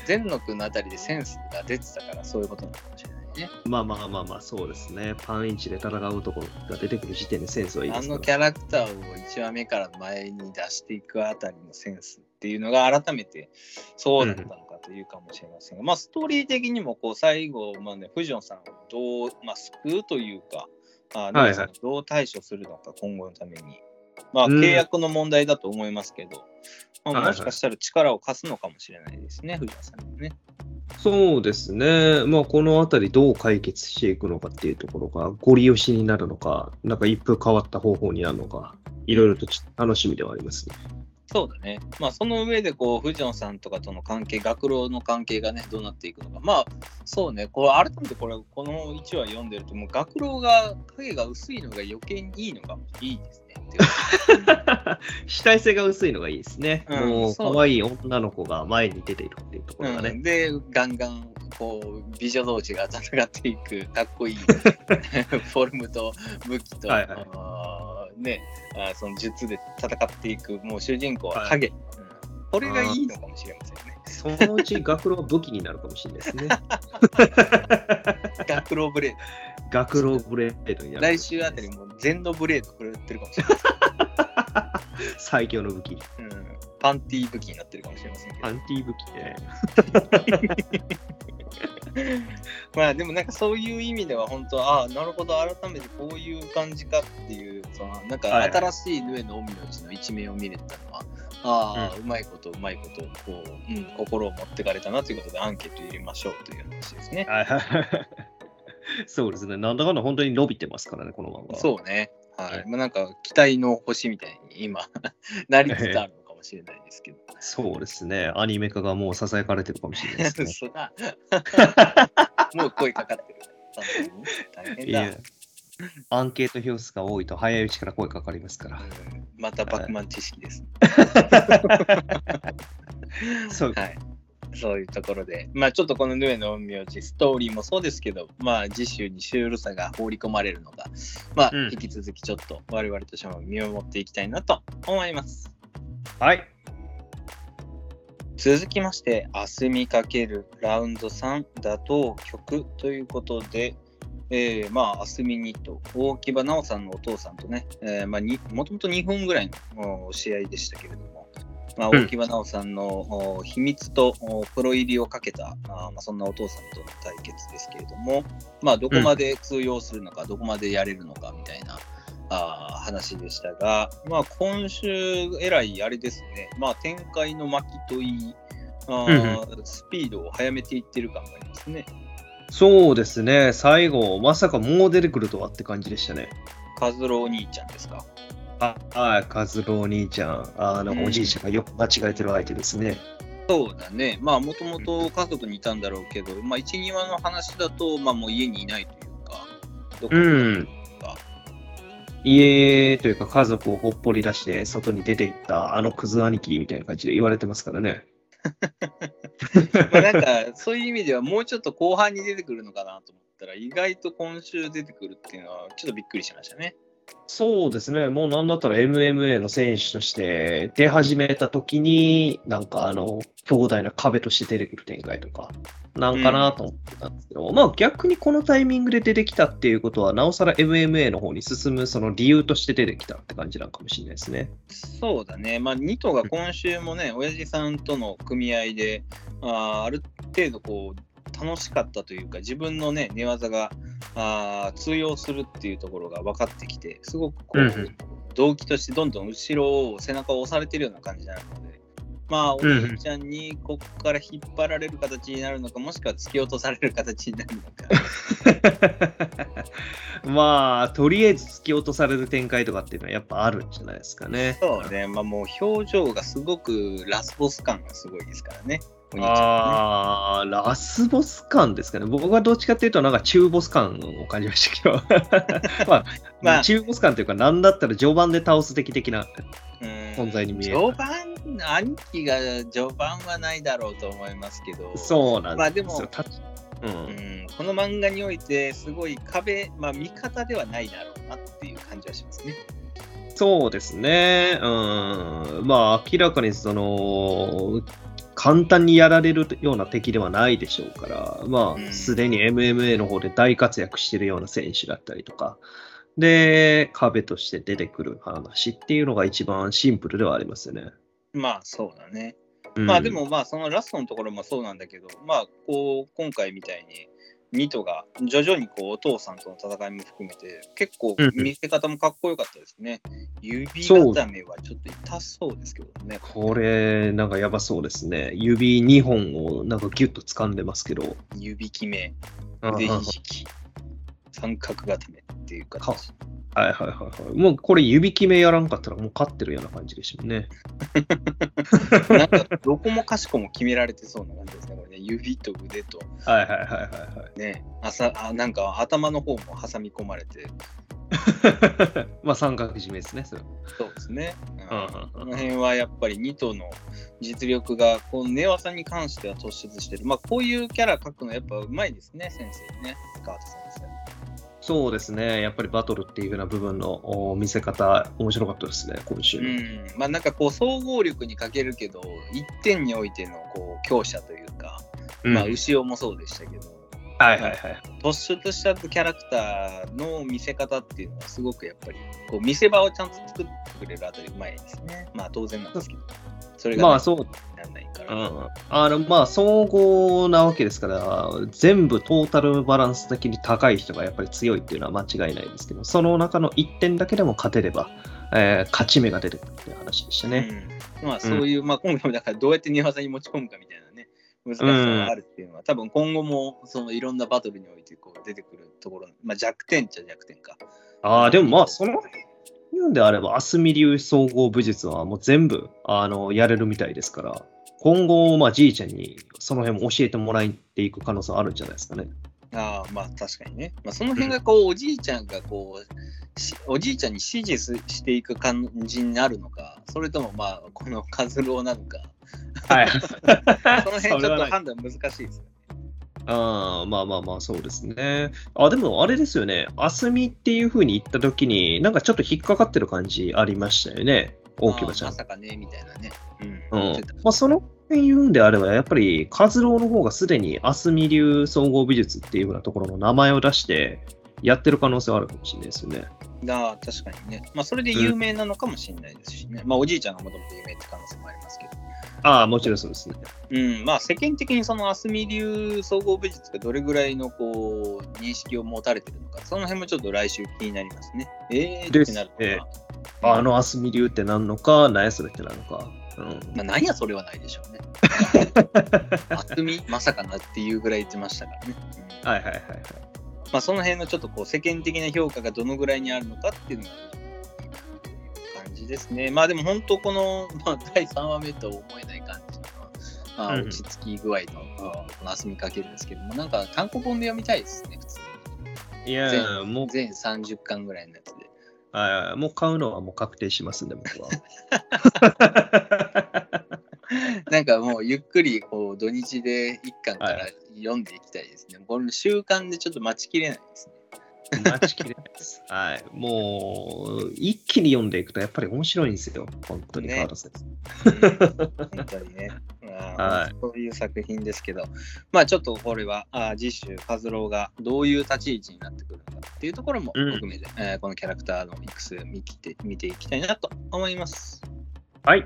全野君 のあたりでセンスが出てたから、そういうことなのかもしれないね。まあまあまあまあ、そうですね。パンイチで戦うところが出てくる時点でセンスはいいであすからのキャラクターを1話目から前に出していくあたりのセンスっていうのが改めてそうだったのかというかもしれませんが、まあストーリー的にもこう最後、まあね、藤野さんをどう、まあ、救うというか、あはいはいどう対処するのか今後のために。まあうん契約の問題だと思いますけど、まあ、はいはいもしかしたら力を貸すのかもしれないですね、藤野さんにね。そうですね。まあ、このあたりどう解決していくのかっていうところが、ゴリ押しになるのか、なんか一風変わった方法になるのか、いろいろと楽しみではありますね。そうだね。まあ、その上で、こう、藤野さんとかとの関係、学郎の関係がね、どうなっていくのか。まあ、そうね、これ、改めてこれ、この1話読んでると、もう、学郎が、影が薄いのが余計にいいのがいいですね。っていう主体性が薄いのがいいですね。うんもう、可愛い女の子が前に出ているっていうところがね。うん、で、ガンガン、こう、美女同士が戦っていく、かっこいい フォルムと武器と、はいはいねあー、その術で戦っていく、もう主人公ははい影。うんこれがいいのかもしれませんね。そのうち学郎武器になるかもしれないですね。学郎ブレード。学郎ブレードになる。来週あたりもう全土ブレード振るってるかもしれない 最強の武器。うん。パンティー武器になってるかもしれませんけど。アンティ武器ね。まあでもなんかそういう意味では本当、ああ、なるほど、改めてこういう感じかっていう、そのなんかはいはい新しいヌエの海のうちの一面を見れたのは、ああ、うまいことうまいこと、こう、うん、心を持ってかれたなということでアンケート入れましょうという話ですね。はいはいはいそうですね。なんだかんだ本当に伸びてますからね、この漫画。そうね。はい。はいまあなんか期待の星みたいに今、なりつつあるのかもしれないですけど。そうですね。アニメ化がもう囁かれてるかもしれないですね。もう声かかってる。大変いだ。や、アンケート票数が多いと早いうちから声かかりますから。うんまたバックマン知識です。そうはい。そういうところで、まあちょっとこのヌエの陰陽師、ストーリーもそうですけど、まあ次週にシュールさが放り込まれるのが、まあうん引き続きちょっと我々としても見守っていきたいなと思います。はい。続きまして、明日見かけるラウンド3打倒曲ということで、えー、まあ、明日見にと、大木場奈緒さんのお父さんとね、えーまあ、にもともと2分ぐらいのお試合でしたけれども、まあ、うん大木場奈緒さんのお秘密とおプロ入りをかけた、あーまあ、そんなお父さんとの対決ですけれども、まあ、どこまで通用するのか、どこまでやれるのかみたいなあー話でしたが、まあ、今週えらいあれですね、まあ、展開の巻きといい、あースピードを速めていってる感がありますね。そうですね。最後、まさかもう出てくるとはって感じでしたね。カズロお兄ちゃんですか。あはい、カズロお兄ちゃん。あの、うんおじいちゃんがよく間違えてる相手ですね。そうだね。まあ、もともと家族にいたんだろうけど、まあ、1、2話の話だと、まあ、もう家にいないというか、どこうん。家というか家族をほっぽり出して外に出ていったあのクズ兄貴みたいな感じで言われてますからね。まあ、なんか、そういう意味では、もうちょっと後半に出てくるのかなと思ったら、意外と今週出てくるっていうのは、ちょっとびっくりしましたね。そうですね、もうなんだったら MMA の選手として出始めた時に、なんかあの、強大な壁として出てくる展開とか、なんかなと思ってたんですけど、まあ逆にこのタイミングで出てきたっていうことは、なおさら MMA の方に進むその理由として出てきたって感じなのかもしれないですね。そうだね、まあ、ニトが今週もね、親父さんとの組合で、あある程度こう、楽しかったというか、自分のね、寝技があー通用するっていうところが分かってきて、すごくこう、うんうん動機としてどんどん後ろを背中を押されてるような感じになるので、まあ、おうんじいちゃんにここから引っ張られる形になるのか、もしくは突き落とされる形になるのか。まあ、とりあえず突き落とされる展開とかっていうのはやっぱあるんじゃないですかね。そうね、まあもう表情がすごくラスボス感がすごいですからね。お兄ちゃんはねああ、ラスボス感ですかね。僕はどっちかっていうと、なんか中ボス感を感じましたけど。まあ、まあ中ボス感というか、なんだったら序盤で倒す敵的な。うん存在に見える序盤、兄貴が序盤はないだろうと思いますけど、そうなんまあでもですよ。タッチう、うんん、この漫画において、すごい壁、まあ味方ではないだろうなっていう感じはしますね。そうですね。うん。まあ、明らかにその、簡単にやられるような敵ではないでしょうから、まうんあ、すでに MMA の方で大活躍しているような選手だったりとか、で、壁として出てくる話っていうのが一番シンプルではありますよね。まあそうだね。うんまあでもまあそのラストのところもそうなんだけど、まあこう今回みたいにニトが徐々にこうお父さんとの戦いも含めて結構うん見せ方もかっこよかったですね。指固めはちょっと痛そうですけどね。これ、なんかやばそうですね。指2本をなんかギュッと掴んでますけど。指決め、うん腕ひじき、三角固めっていう形。はいはいはいはい。もうこれ指決めやらんかったらもう勝ってるような感じでしたね。なんかどこもかしこも決められてそうな感じですね。これね指と腕とはいはいはいはいはい。ね、朝あなんか頭の方も挟み込まれて、まあ三角締めですね、それ。そうですね。この辺はやっぱり2頭の実力がこの寝技に関しては突出してる。まあこういうキャラ描くのやっぱうまいですね、先生ね。川田先生。そうですね、やっぱりバトルっていうような部分のお見せ方、面白かったですね、今週。うん。まあなんかこう総合力に欠けるけど、一点においてのこう強者というか、うんまあ牛尾もそうでしたけど、はいはいはい。突出したキャラクターの見せ方っていうのはすごくやっぱりこう見せ場をちゃんと作ってくれるあたりうまいですね。まあ当然なんですけど。それがまあそう、ならないかうら。ん、あのまあ総合なわけですから、全部トータルバランス的に高い人がやっぱり強いっていうのは間違いないですけど、その中の1点だけでも勝てれば、えー勝ち目が出てくるっていう話でしたね。うん、まあそういう、まあ今回もだからどうやって寝技に持ち込むかみたいなね、難しさがあるっていうのは、多分今後もそのいろんなバトルにおいてこう出てくるところ、まあ弱点っちゃ弱点か。ああ、でもまあ、その言うんであれば、アスミ流総合武術はもう全部あのやれるみたいですから、今後、まあ、じいちゃんにその辺も教えてもらっていく可能性はあるんじゃないですかね。ああ、まあ確かにね。まあその辺がこう、おじいちゃんがこう、しおじいちゃんに指示すしていく感じになるのか、それともまあこのカズローなのか、はい。その辺ちょっと判断難しいですよね。あーまあまあまあ、そうですね。あ、でもあれですよね。アスミっていう風に言ったときに、なんかちょっと引っかかってる感じありましたよね。大木場ちゃんま。さかね、みたいなね。うん。うんまあ、その辺言うんであれば、やっぱり、カズローの方がすでにアスミ流総合美術っていう風なところの名前を出して、やってる可能性はあるかもしれないですよね。ああ、確かにね。まあ、それで有名なのかもしれないですしね。まあ、おじいちゃんがもともと有名って可能性もありますけど。ああ、もちろんそうですね。うん、まあ、世間的にそのアスミ流総合美術がどれぐらいのこう認識を持たれてるのか、その辺もちょっと来週気になりますね。えーってなるとですか、あのアスミ流って何のか、何やそれって何のか。うんまあ、何やそれはないでしょうね。アスミまさかなっていうぐらい言ってましたからね。うんはいはいはいはい。まあ、その辺のちょっとこう世間的な評価がどのぐらいにあるのかっていうのが感じですね。まあでも本当この、まあ、第3話目とは思えない感じの、まあ、うん落ち着き具合の、あこの遊びかけるんですけども、なんか単行本で読みたいですね、普通に。いやいや、もう、全30巻ぐらいのやつで。はいもう買うのはもう確定しますんで、僕は。なんかもうゆっくりこう土日で1巻から読んでいきたいですね。この習慣でちょっと待ちきれないですね。待ちきれないです。はい。もう、一気に読んでいくと、やっぱり面白いんですよ。本当に、ね本当にね。ま あはいそういう作品ですけど、まあちょっとこれは、あ次週、カズローがどういう立ち位置になってくるのかっていうところもうん含めて、えーこのキャラクターのミックス見きて見ていきたいなと思います。はい。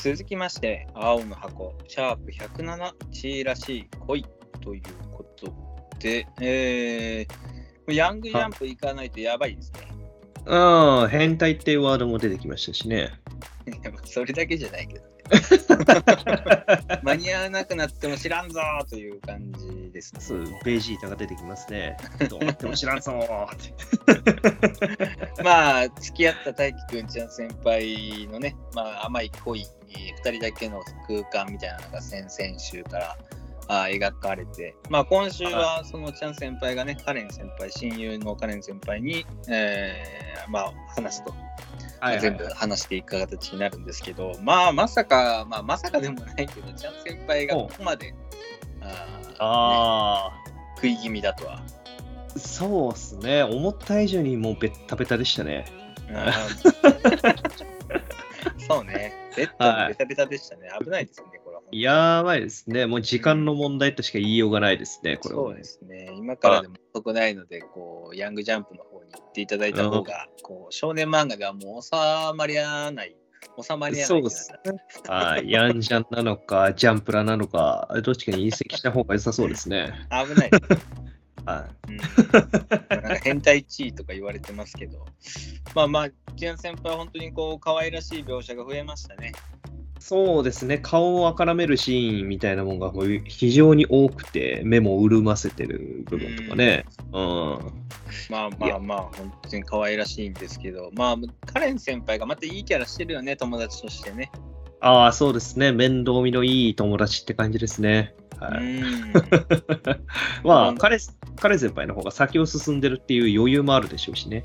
続きまして、青の箱、シャープ107、チーらしい恋ということで、えー、ヤングジャンプ行かないとやばいですね。ああ、変態っていうワードも出てきましたしね。それだけじゃないけどね。間に合わなくなっても知らんぞーという感じですね。そう、ベジータが出てきますね。どうなっても知らんぞー。まあ、付き合った大輝くんちゃん先輩のね、まあ、甘い恋に2人だけの空間みたいなのが先々週からあ描かれて、まあ、今週はそのちゃん先輩がね、カレン先輩、親友のカレン先輩に、えーまあ、話すと、全部話していく形になるんですけど、まあ、まさか、まあ、まさかでもないけど、ちゃん先輩がここまで、あーねあ食い気味だとは。あ、そうっすね。思った以上にもうベッタベタでしたね。そうね。ベッドもベタベタでしたね。危ないですね。やばいですね。もう時間の問題としか言いようがないですね、これはねそうですね。今からでも遅くないので、こう、ヤングジャンプの方に行っていただいた方が、こう、少年漫画ではもう収まりやない。収まりやない。そうですね。はい。ヤンジャンなのか、ジャンプラなのか、どっちかに移籍した方が良さそうですね。危ない。はうん、なんか変態地位とか言われてますけど、まあまあ、キアン先輩は本当にこう、可愛らしい描写が増えましたね。い。そうですね。顔をあからめるシーンみたいなものが非常に多くて、目も潤ませてる部分とかね。うん。まあまあまあ、本当に可愛らしいんですけど、まあ、カレン先輩がまたいいキャラしてるよね、友達としてね。ああ、そうですね。面倒見のいい友達って感じですね。はい。うん まあ、彼、彼先輩の方が先を進んでるっていう余裕もあるでしょうしね。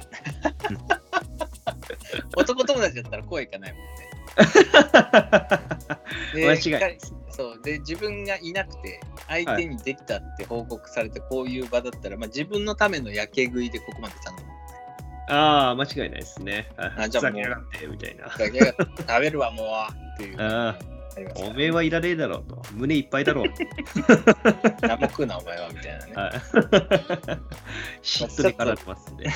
男友達だったら声いかないもんね。で間違い。そうで自分がいなくて相手にできたって報告されてこういう場だったら、まあ、自分のためのやけ食いでここまで頼む。ああ、間違いないですね。あじゃあもうみたいな。食べるわもうっていう。あおめえはいらねえだろうと。胸いっぱいだろうと。何も食うなお前はみたいなね。はい 嫉妬に絡んでますんで。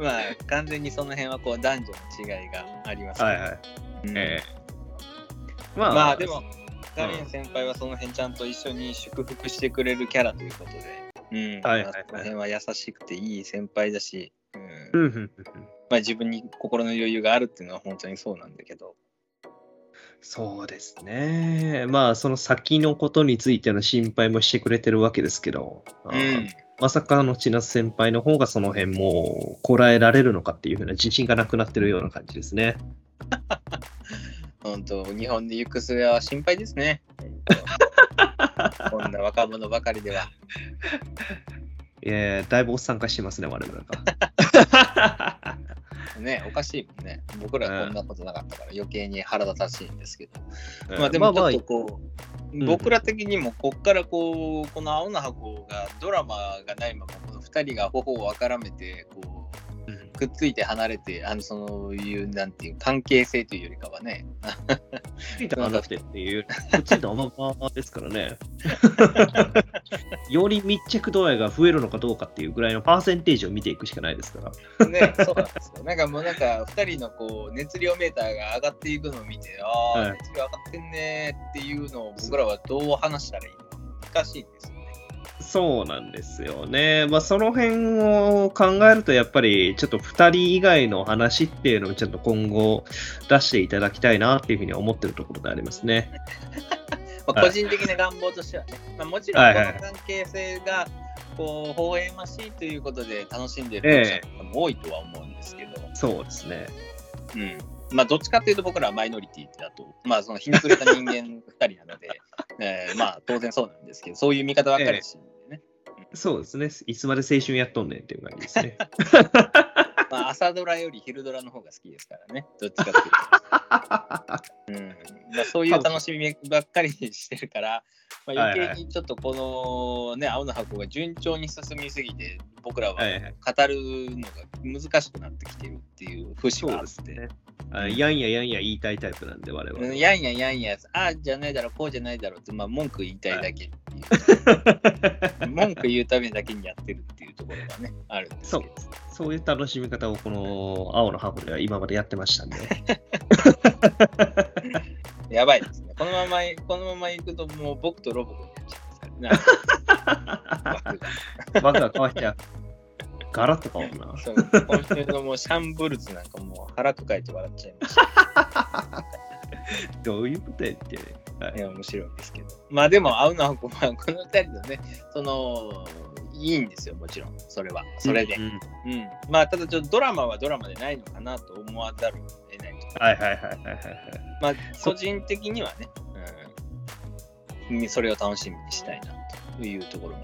まあ完全にその辺はこう男女の違いがありますけどはいはい。うん。ええ。まあ、まあでも、カレン先輩はその辺ちゃんと一緒に祝福してくれるキャラということで、うん、はいはいその辺は優しくていい先輩だし、うん。うんうんうん。まあ、自分に心の余裕があるっていうのは本当にそうなんだけど、そうですね。まあ、その先のことについての心配もしてくれてるわけですけど、あーまさかの千夏先輩の方がその辺もうこらえられるのかっていうふうな自信がなくなってるような感じですね。本当、日本で行く末は心配ですね。こんな若者ばかりでは。えー、だいぶおっさん化してますね、我々が。ね、おかしいもんね。僕らこんなことなかったから余計に腹立たしいんですけど。えーまあでもちょっまあとこう、ん僕ら的にもこっからこうこの青の箱がドラマがないままこの2人が頬をあからめてこうんうくっついて離れてあのそういうなんていう関係性というよりかはねついたままってっていう、ついたままですからね。より密着度合いが増えるのかどうかっていうぐらいのパーセンテージを見ていくしかないですから。ねそうなんですよなんかもうなんか2人のこう熱量メーターが上がっていくのを見てああ、はい熱量上がってんねーっていうのを僕らはどう話したらいいのか難しいんですよね。そうなんですよね。まあ、その辺を考えると、やっぱりちょっと2人以外の話っていうのをちょっと今後出していただきたいなっていうふうに思ってるところでありますね。まあ、はい個人的な願望としてはね、まあ、もちろんこの関係性がこう微笑ましいということで楽しんでる読者も多いとは思うんですけど、そうですね。うんまあ、どっちかっていうと僕らはマイノリティだと、まあ、そのひねくれた人間2人なので、えーまあ当然そうなんですけど、そういう見方ばっかりし。そうですね。いつまで青春やっとんねんっていう感じですね。まあ、朝ドラより昼ドラの方が好きですからね。どっちかっていうと。うんまあ、そういう楽しみばっかりしてるから、まあ、余計にちょっとこのね、青の箱が順調に進みすぎて、僕らは語るのが難しくなってきてるっていう節があって。ね。あやんややんや言いたいタイプなんで、我々は。うんやんややんや、ああじゃないだろう、こうじゃないだろうって、まあ、文句言いたいだけっていう。文句言うためだけにやってるっていうところがね、あるんですけど。そういう楽しみ方をこの青の箱では今までやってましたんで。やばいですね。このまま、このまま行くと、もう僕とロボコになっちゃいますからね。枠が変わっちゃう。ガラッと変わるな。そう今週のもうシャンブルズなんかもう腹抱えて笑っちゃいました。どういうことやって。はい面白いですけど。まあでも、青の箱は、この二人のね、その、いいんですよ、もちろん、それは。それで。うんうん。まあ、ただ、ちょっとドラマはドラマでないのかなと思わざるを得ないと。はいはいはいはいはい。まあ、個人的にはね、うん、それを楽しみにしたいなというところが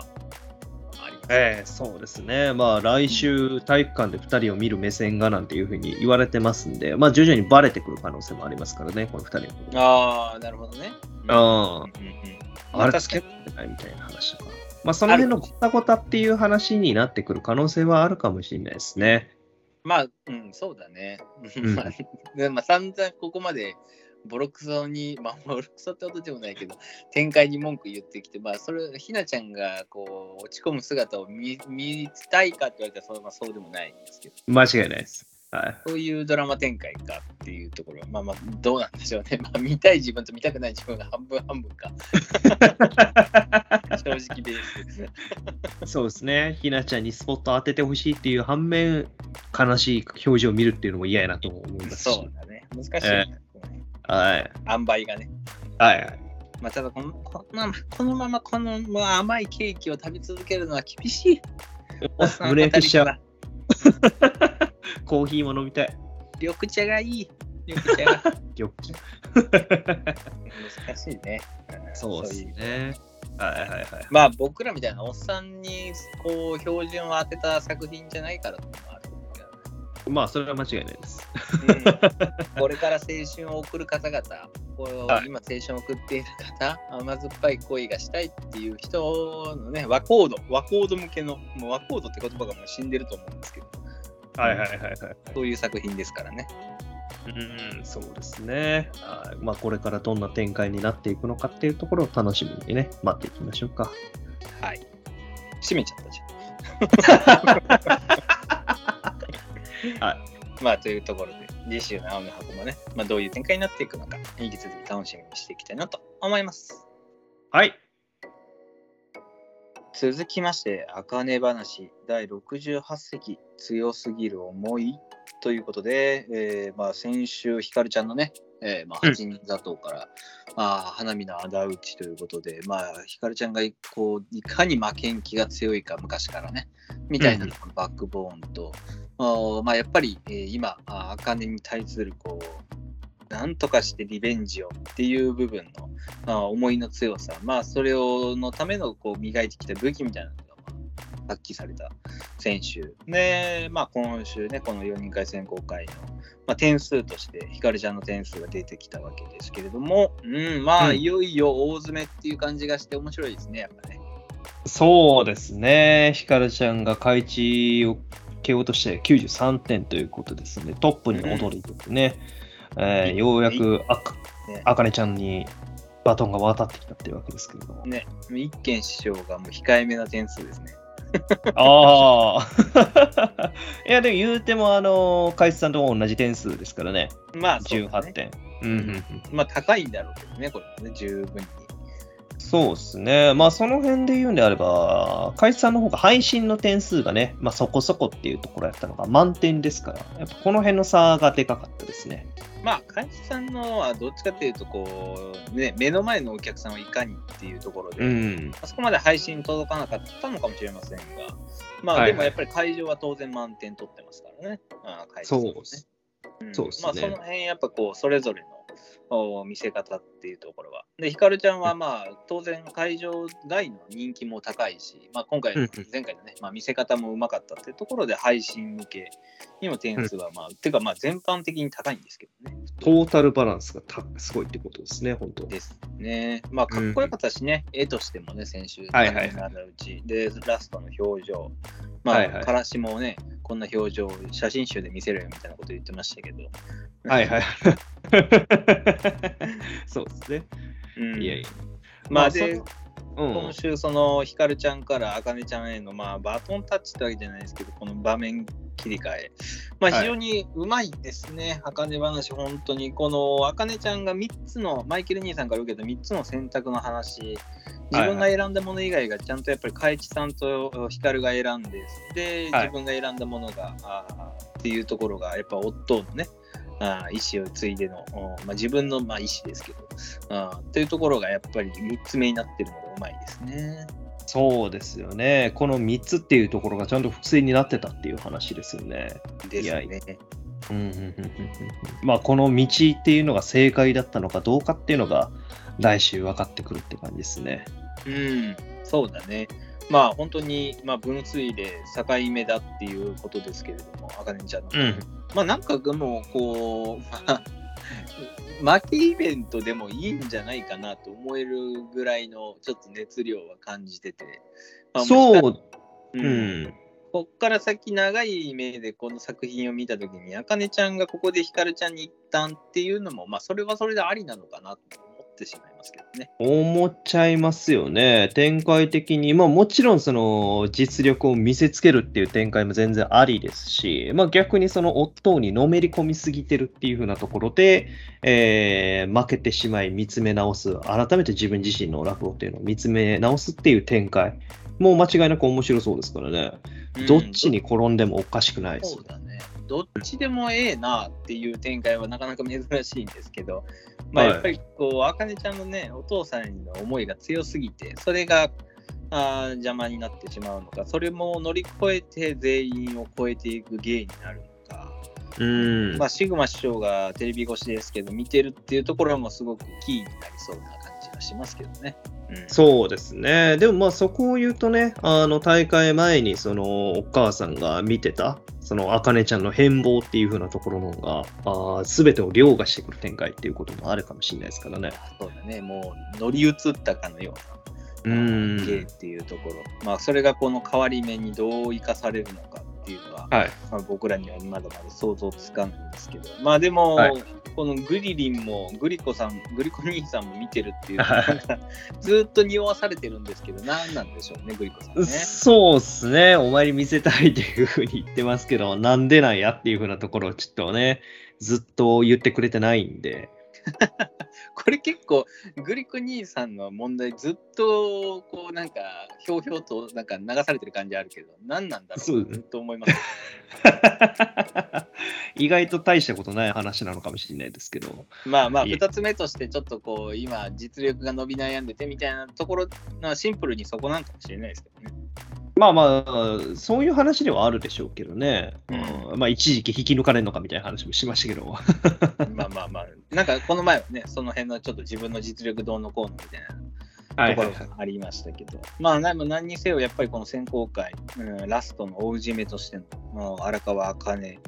あります。ええそうですね。まあ来週体育館で2人を見る目線がなんていうふうに言われてますんで、まあ徐々にバレてくる可能性もありますからね、この2人の。ああ、なるほどね。うんああうんうんあまあ、れ。つけてないみたいな話とか。まあその辺のごたごたっていう話になってくる可能性はあるかもしれないですね。まあ、うん、そうだね。うん まあ、散々ここまでボロクソに、まあ、ボロクソってことでもないけど、展開に文句言ってきて、まあ、それ、ひなちゃんがこう落ち込む姿を見見たいかって言われたらそう,、まあ、そうでもないんですけど、間違いないです。はい。そういうドラマ展開かっていうところは、まあまあ、どうなんでしょうね。まあ、見たい自分と見たくない自分が半分半分か。正直ベース。そうですね。ひなちゃんにスポット当ててほしいっていう反面、悲しい表情を見るっていうのも嫌やなと思いますし。そうだね。難しいね。このねはい。塩梅がね。はいはい。まあ、ただこのこのまま、このままこの甘いケーキを食べ続けるのは厳しい。胸焼けしちゃうコーヒーも飲みたい。緑茶がいい。緑茶が よっ難しいね。んそうですいね。はいはいはい。まあ僕らみたいなおっさんにこう標準を当てた作品じゃないからっていうのもあるまあ、それは間違いないです。うん これから青春を送る方々、こうはい今青春を送っている方、甘酸っぱい恋がしたいっていう人のね、和コード、和コード向けの、もう和コードって言葉がもう死んでると思うんですけど、はいはいはいはい。そういう作品ですからね。うん、そうですね。はいまあ、これからどんな展開になっていくのかっていうところを楽しみにね、待っていきましょうか。はい。閉めちゃったじゃん。はい。まあというところで、次週の青の箱もね、まあ、どういう展開になっていくのか、引き続き楽しみにしていきたいなと思います。はい。続きまして、あかね話第68席、強すぎる思いということで、えーまあ、先週、ひかるちゃんのね、えーまあ、うん。8人座頭から、まあ、花見の仇討ちということで、まあ、ひかるちゃんがこういかに負けん気が強いか、昔からね、みたいなバックボーンと、まあ、やっぱり、えー今、あかねに対するこう、なんとかしてリベンジをっていう部分の、まあ、思いの強さ、まあ、それをのためのこう磨いてきた武器みたいなのが、まあ、発揮された選手。で、まあ、今週ね、この4人会選考会の、まあ、点数として、ひかるちゃんの点数が出てきたわけですけれども、うん、まあ、うんいよいよ大詰めっていう感じがして面白いですね、やっぱね。そうですね。ひかるちゃんが開地を蹴落として93点ということですね。トップに躍り出てね、えーようやくあかねあかねちゃんにバトンが渡ってきたっていうわけですけれども。ね、一見師匠がもう控えめな点数ですね。ああ。いや、でも言うても、あの、海津さんと同じ点数ですからね。まあ、そうだね18点。うんうんうんまあ、高いんだろうけどね、これもね、十分に。そうですね。まあ、その辺で言うんであれば、海津さんの方が配信の点数がね、まあ、そこそこっていうところやったのが満点ですから、やっぱこの辺の差がでかかったですね。まあ、会社さんのはどっちかっていうと、こう、ね、目の前のお客さんをいかにっていうところで、うん。あそこまで配信届かなかったのかもしれませんが、まあ、はいはいでもやっぱり会場は当然満点取ってますからね。あ会社さんはねそうっすうんそうっすねまあ、その辺、やっぱこう、それぞれの、お見せ方っていうところは。で、ひかるちゃんはまあ当然会場外の人気も高いし、まあ、今回うんうん、前回のね、まあ、見せ方もうまかったっていうところで配信向けにも点数はまあ、てかまあ全般的に高いんですけどね。トータルバランスがたすごいってことですね、本当。ですね。まあかっこよかったしね、絵としてもね、先週、はいはいはいなうち。で、ラストの表情。まあ、はいはいからしもね、こんな表情、写真集で見せるよみたいなこと言ってましたけど。はいはい。そうですね。うん、いやいや。まあ、そで、うん。今週、そのひかるちゃんからあかねちゃんへの、まあ、バトンタッチってわけじゃないですけど、この場面切り替え、まあ、はい。非常にうまいですね、あかね話、本当に。このあかねちゃんが3つの、マイケル兄さんから受けた3つの選択の話、自分が選んだもの以外がちゃんとやっぱり海地さんとひかるが選んで、で、はい。自分が選んだものが、あーっていうところが、やっぱ夫のね、あー意思を継いでの、おまあ、自分のまあ意思ですけど、あーっていうところがやっぱり3つ目になってるのがうまいですね。そうですよね。この3つっていうところがちゃんと伏線になってたっていう話ですよね。ですいやね。うんうんうんうんうんまあ、この道っていうのが正解だったのかどうかっていうのが来週分かってくるって感じですね。うん、そうだね。まあ本当に、まあ、分水嶺境目だっていうことですけれども、あかねちゃんの。うん。まあなんかもう、こう、まあ、負けイベントでもいいんじゃないかなと思えるぐらいのちょっと熱量は感じてて。まあ、そう、う。うんん。こっから先長い目でこの作品を見たときに、あかねちゃんがここでひかるちゃんに一旦っていうのも、まあそれはそれでありなのかなと思ってしまいますけどね。思っちゃいますよね。展開的に、まあもちろんその実力を見せつけるっていう展開も全然ありですし、まあ逆にその夫にのめり込みすぎてるっていう風なところで、えー負けてしまい見つめ直す、改めて自分自身の落語っていうのを見つめ直すっていう展開、もう間違いなく面白そうですからね。どっちに転んでもおかしくないですそうだね。どっちでもええなっていう展開はなかなか珍しいんですけど、まあ、はいやっぱりこう、あかねちゃんのね、お父さんへの思いが強すぎて、それがあー邪魔になってしまうのか、それも乗り越えて全員を超えていく芸になるのか、うん。まあ、シグマ師匠がテレビ越しですけど、見てるっていうところもすごくキーになりそうな感じがしますけどね。うん、そうですね。でもまあそこを言うとね、あの大会前にそのお母さんが見てた、そのあかねちゃんの変貌っていう風なところのが、あすべてを凌駕してくる展開っていうこともあるかもしれないですからね。そうだね、もう乗り移ったかのような。うん芸っていうところ、まあ、それがこの変わり目にどう生かされるのかっていうのは、はい。まあ、僕らにはまだまだ想像つかんですけど、まあでも、はいこのグリリンもグリコさん、グリコ兄さんも見てるっていう、はいなんかずっと匂わされてるんですけど、何なんでしょうね、グリコさんね。そうっすね。お前に見せたいっていう風に言ってますけど、なんでなんやっていう風なところをちょっとね、ずっと言ってくれてないんで。これ結構、グリコ兄さんの問題、ずっとこうなんか、ひょうひょうとなんか流されてる感じあるけど、何なんだろそうと思います。意外と大したことない話なのかもしれないですけど。まあまあ、いえ2つ目として、ちょっとこう、今、実力が伸び悩んでてみたいなところ、まあシンプルにそこなんかもしれないですけどね。まあまあ、そういう話ではあるでしょうけどね。うんうんまあ、一時期引き抜かれるのかみたいな話もしましたけど。まあまあまあ、なんかこの前はね、その辺のちょっと自分の実力どうのこうのみたいなところがありましたけど、まあ何にせよやっぱりこの選考会、うん、ラストの大締めとしての荒川茜、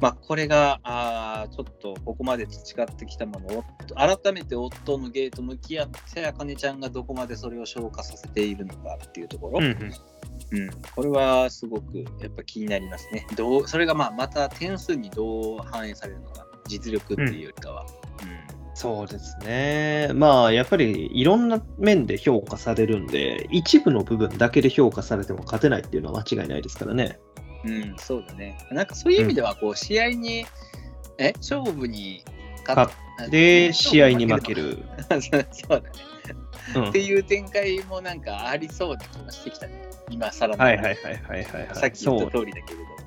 まあこれがあーちょっとここまで培ってきたものを改めて夫のゲート向き合って茜ちゃんがどこまでそれを消化させているのかっていうところ、うんうん、これはすごくやっぱ気になりますね。どうそれがまあまた点数にどう反映されるのか、実力っていうよりかは。そうですね。まあ、やっぱりいろんな面で評価されるんで、一部の部分だけで評価されても勝てないっていうのは間違いないですからね。うん、うん、そうだね。なんかそういう意味では、こう、試合に、え、勝負に勝っで、試合に負け。る。そうだね。うんっていう展開もなんかありそうな気がしてきたね。今更のはいはいはいはいはいはい。さっき言った通りだけれど。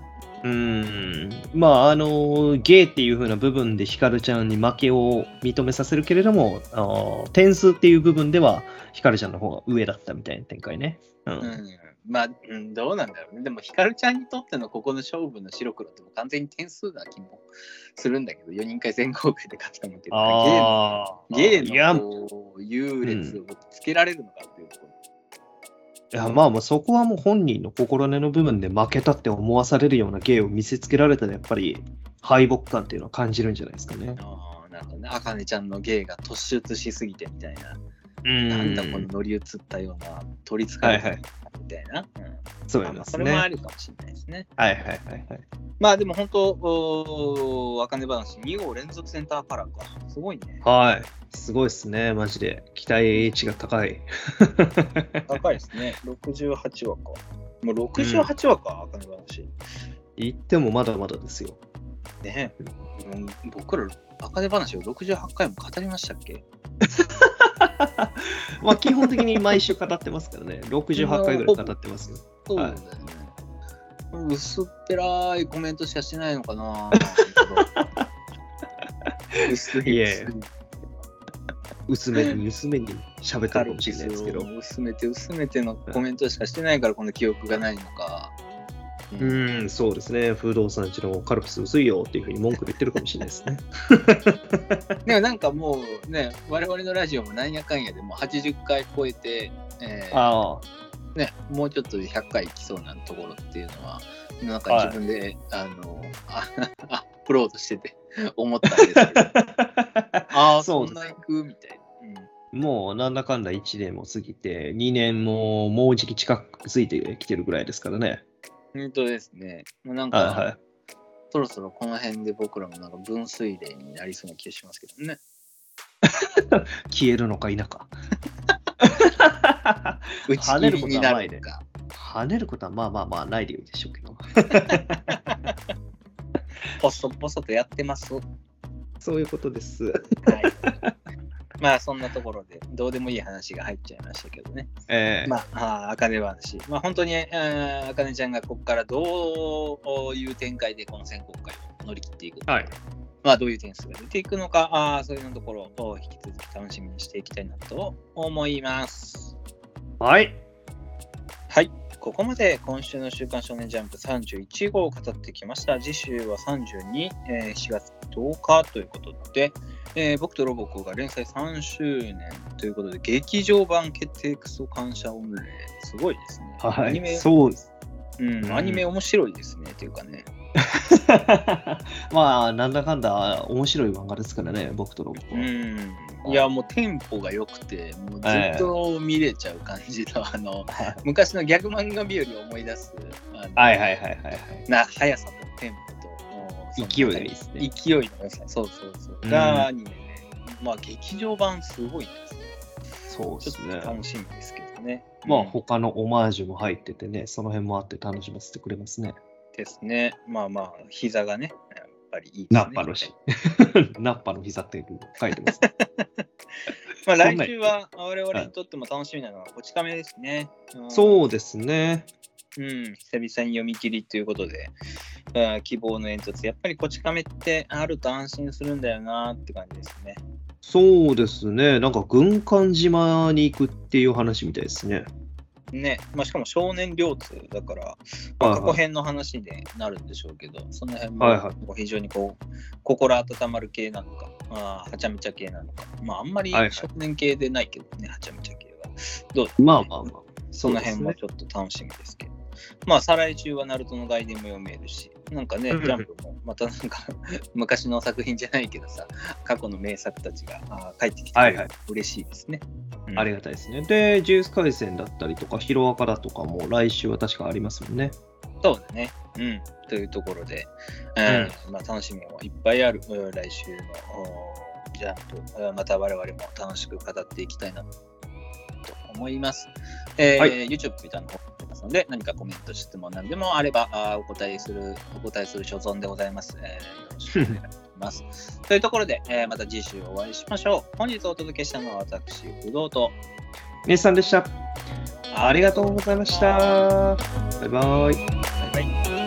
ううん。まあ、あの、ゲイっていう風な部分でヒカルちゃんに負けを認めさせるけれども、あの点数っていう部分ではヒカルちゃんの方が上だったみたいな展開ね。うん。うんまあ、うん、どうなんだろうね。でも、ヒカルちゃんにとってのここの勝負の白黒って完全に点数な気もするんだけど、4人会選考会で勝ったのって。ゲーいや、のこう優劣をつけられるのかっていうところ。いやまあまあそこはもう本人の心根の部分で負けたって思わされるような芸を見せつけられたらやっぱり敗北感っていうのは感じるんじゃないですかね。ああ、なるほどね。あかねちゃんの芸が突出しすぎてみたいな。うなんだこの乗り移ったような取りつかれたみたいな。うんそうまあまあそですね。はいれもあるかもしれないですね。はいはいはい。まあでも本当、あかね話、2号連続センターカラーか。すごいね。はい。すごいですね、マジで。期待値が高い。高いですね。68話か。もう68話か、あかね話。言ってもまだまだですよ。ねもう僕ら、あかね話を68回も語りましたっけ？まあ基本的に毎週語ってますからね。68回ぐらい語ってますよ。そうだよね。薄っぺらいコメントしかしてないのかな 薄い。薄めに薄めに喋ってカルるかもしれないですけど。を薄めて薄めてのコメントしかしてないからこの記憶がないのか。うーん、そうですね。不動産地のカルピス薄いよっていうふうに文句言ってるかもしれないですね。でもなんかもうね、我々のラジオもなんやかんやでもう80回超えて、えーあね、もうちょっとで100回いきそうなところっていうのは、なんか自分で、あのあアップロードしてて思ったんですけど、ああ、そんですな行くみたいな。うんもうなんだかんだ1年も過ぎて、2年ももうじき近くついてきてるぐらいですからね。本当ですね。もうなんか、はいはい。そろそろこの辺で僕らもなんか分水嶺になりそうな気がしますけどね。消えるのか否か。打ち切りになるのか。跳ねることはまあまあまあないでいいでしょうけど。細々とやってます。はい。そういうことです。まあそんなところでどうでもいい話が入っちゃいましたけどね。ええまあ、あかね話。まあ本当にあかねちゃんがここからどういう展開でこの選考会を乗り切っていくのか、はいまあどういう点数が出ていくのか、あーそういうところを引き続き楽しみにしていきたいなと思います。はい。はい。ここまで今週の週刊少年ジャンプ31号を語ってきました。次週は32、えー4月10日ということで、えー僕とロボコが連載3周年ということで、劇場版決定クソ感謝御礼。すごいですね。はアニメい。そうです。うん、うんアニメ面白いですね。っていうかね。まあ、なんだかんだ面白い漫画ですからね、僕とロボコうは。ん。いや、もうテンポが良くて、もうずっと見れちゃう感じの、あの、昔のギャグ漫画日和を思い出す、はいはいはいはいはい。な速さとテンポと、勢いがいいですね。勢いの良さ、そうそうそう。うんがアニメね。まあ、劇場版すごいですね。そうですね楽しみですけどね。まあ、うん他のオマージュも入っててね、その辺もあって楽しませてくれますね。ですね。まあまあ、膝がね、やっぱりいいね。ナッパのし。ナッパの膝って書いてます。まあ、来週は我々にとっても楽しみなのは、こち亀ですね。うんそうですね。うん、久々に読み切りということで、うん希望の煙突、やっぱりこち亀ってあると安心するんだよなって感じですね。そうですね。なんか軍艦島に行くっていう話みたいですね。ね、まあ、しかも少年両通だから、まあ過去編の話になるんでしょうけど、その辺もはいはいこう非常にこう心温まる系なのか、まあ、はちゃめちゃ系なのか、まあ、あんまりはいはい少年系でないけどね、はちゃめちゃ系は。どうまあまあまあ。その辺もちょっと楽しみですけど。まあ、再来週はナルトの外伝も読めるし、なんかね、ジうんャンプもまたなんか 昔の作品じゃないけどさ、過去の名作たちが帰ってきてはいはい嬉しいですね。うんありがたいですね。で、ジュース回線だったりとか、ヒロアカだとかも来週は確かありますもんね。そうだね。うん。というところで、うんまあ、楽しみもいっぱいあるうん来週のおジャンプ、うんまた我々も楽しく語っていきたいなと思います。えーはい YouTube、Twitter の？方にますので、何かコメント、質問何でもあればあーお答えする、お答えする所存でございます。えーよろしくお願いします。というところで、えーまた次週お会いしましょう。本日お届けしたのは私、不動と、ネスさんでした。ありがとうございました。バイバイ。バイバイ。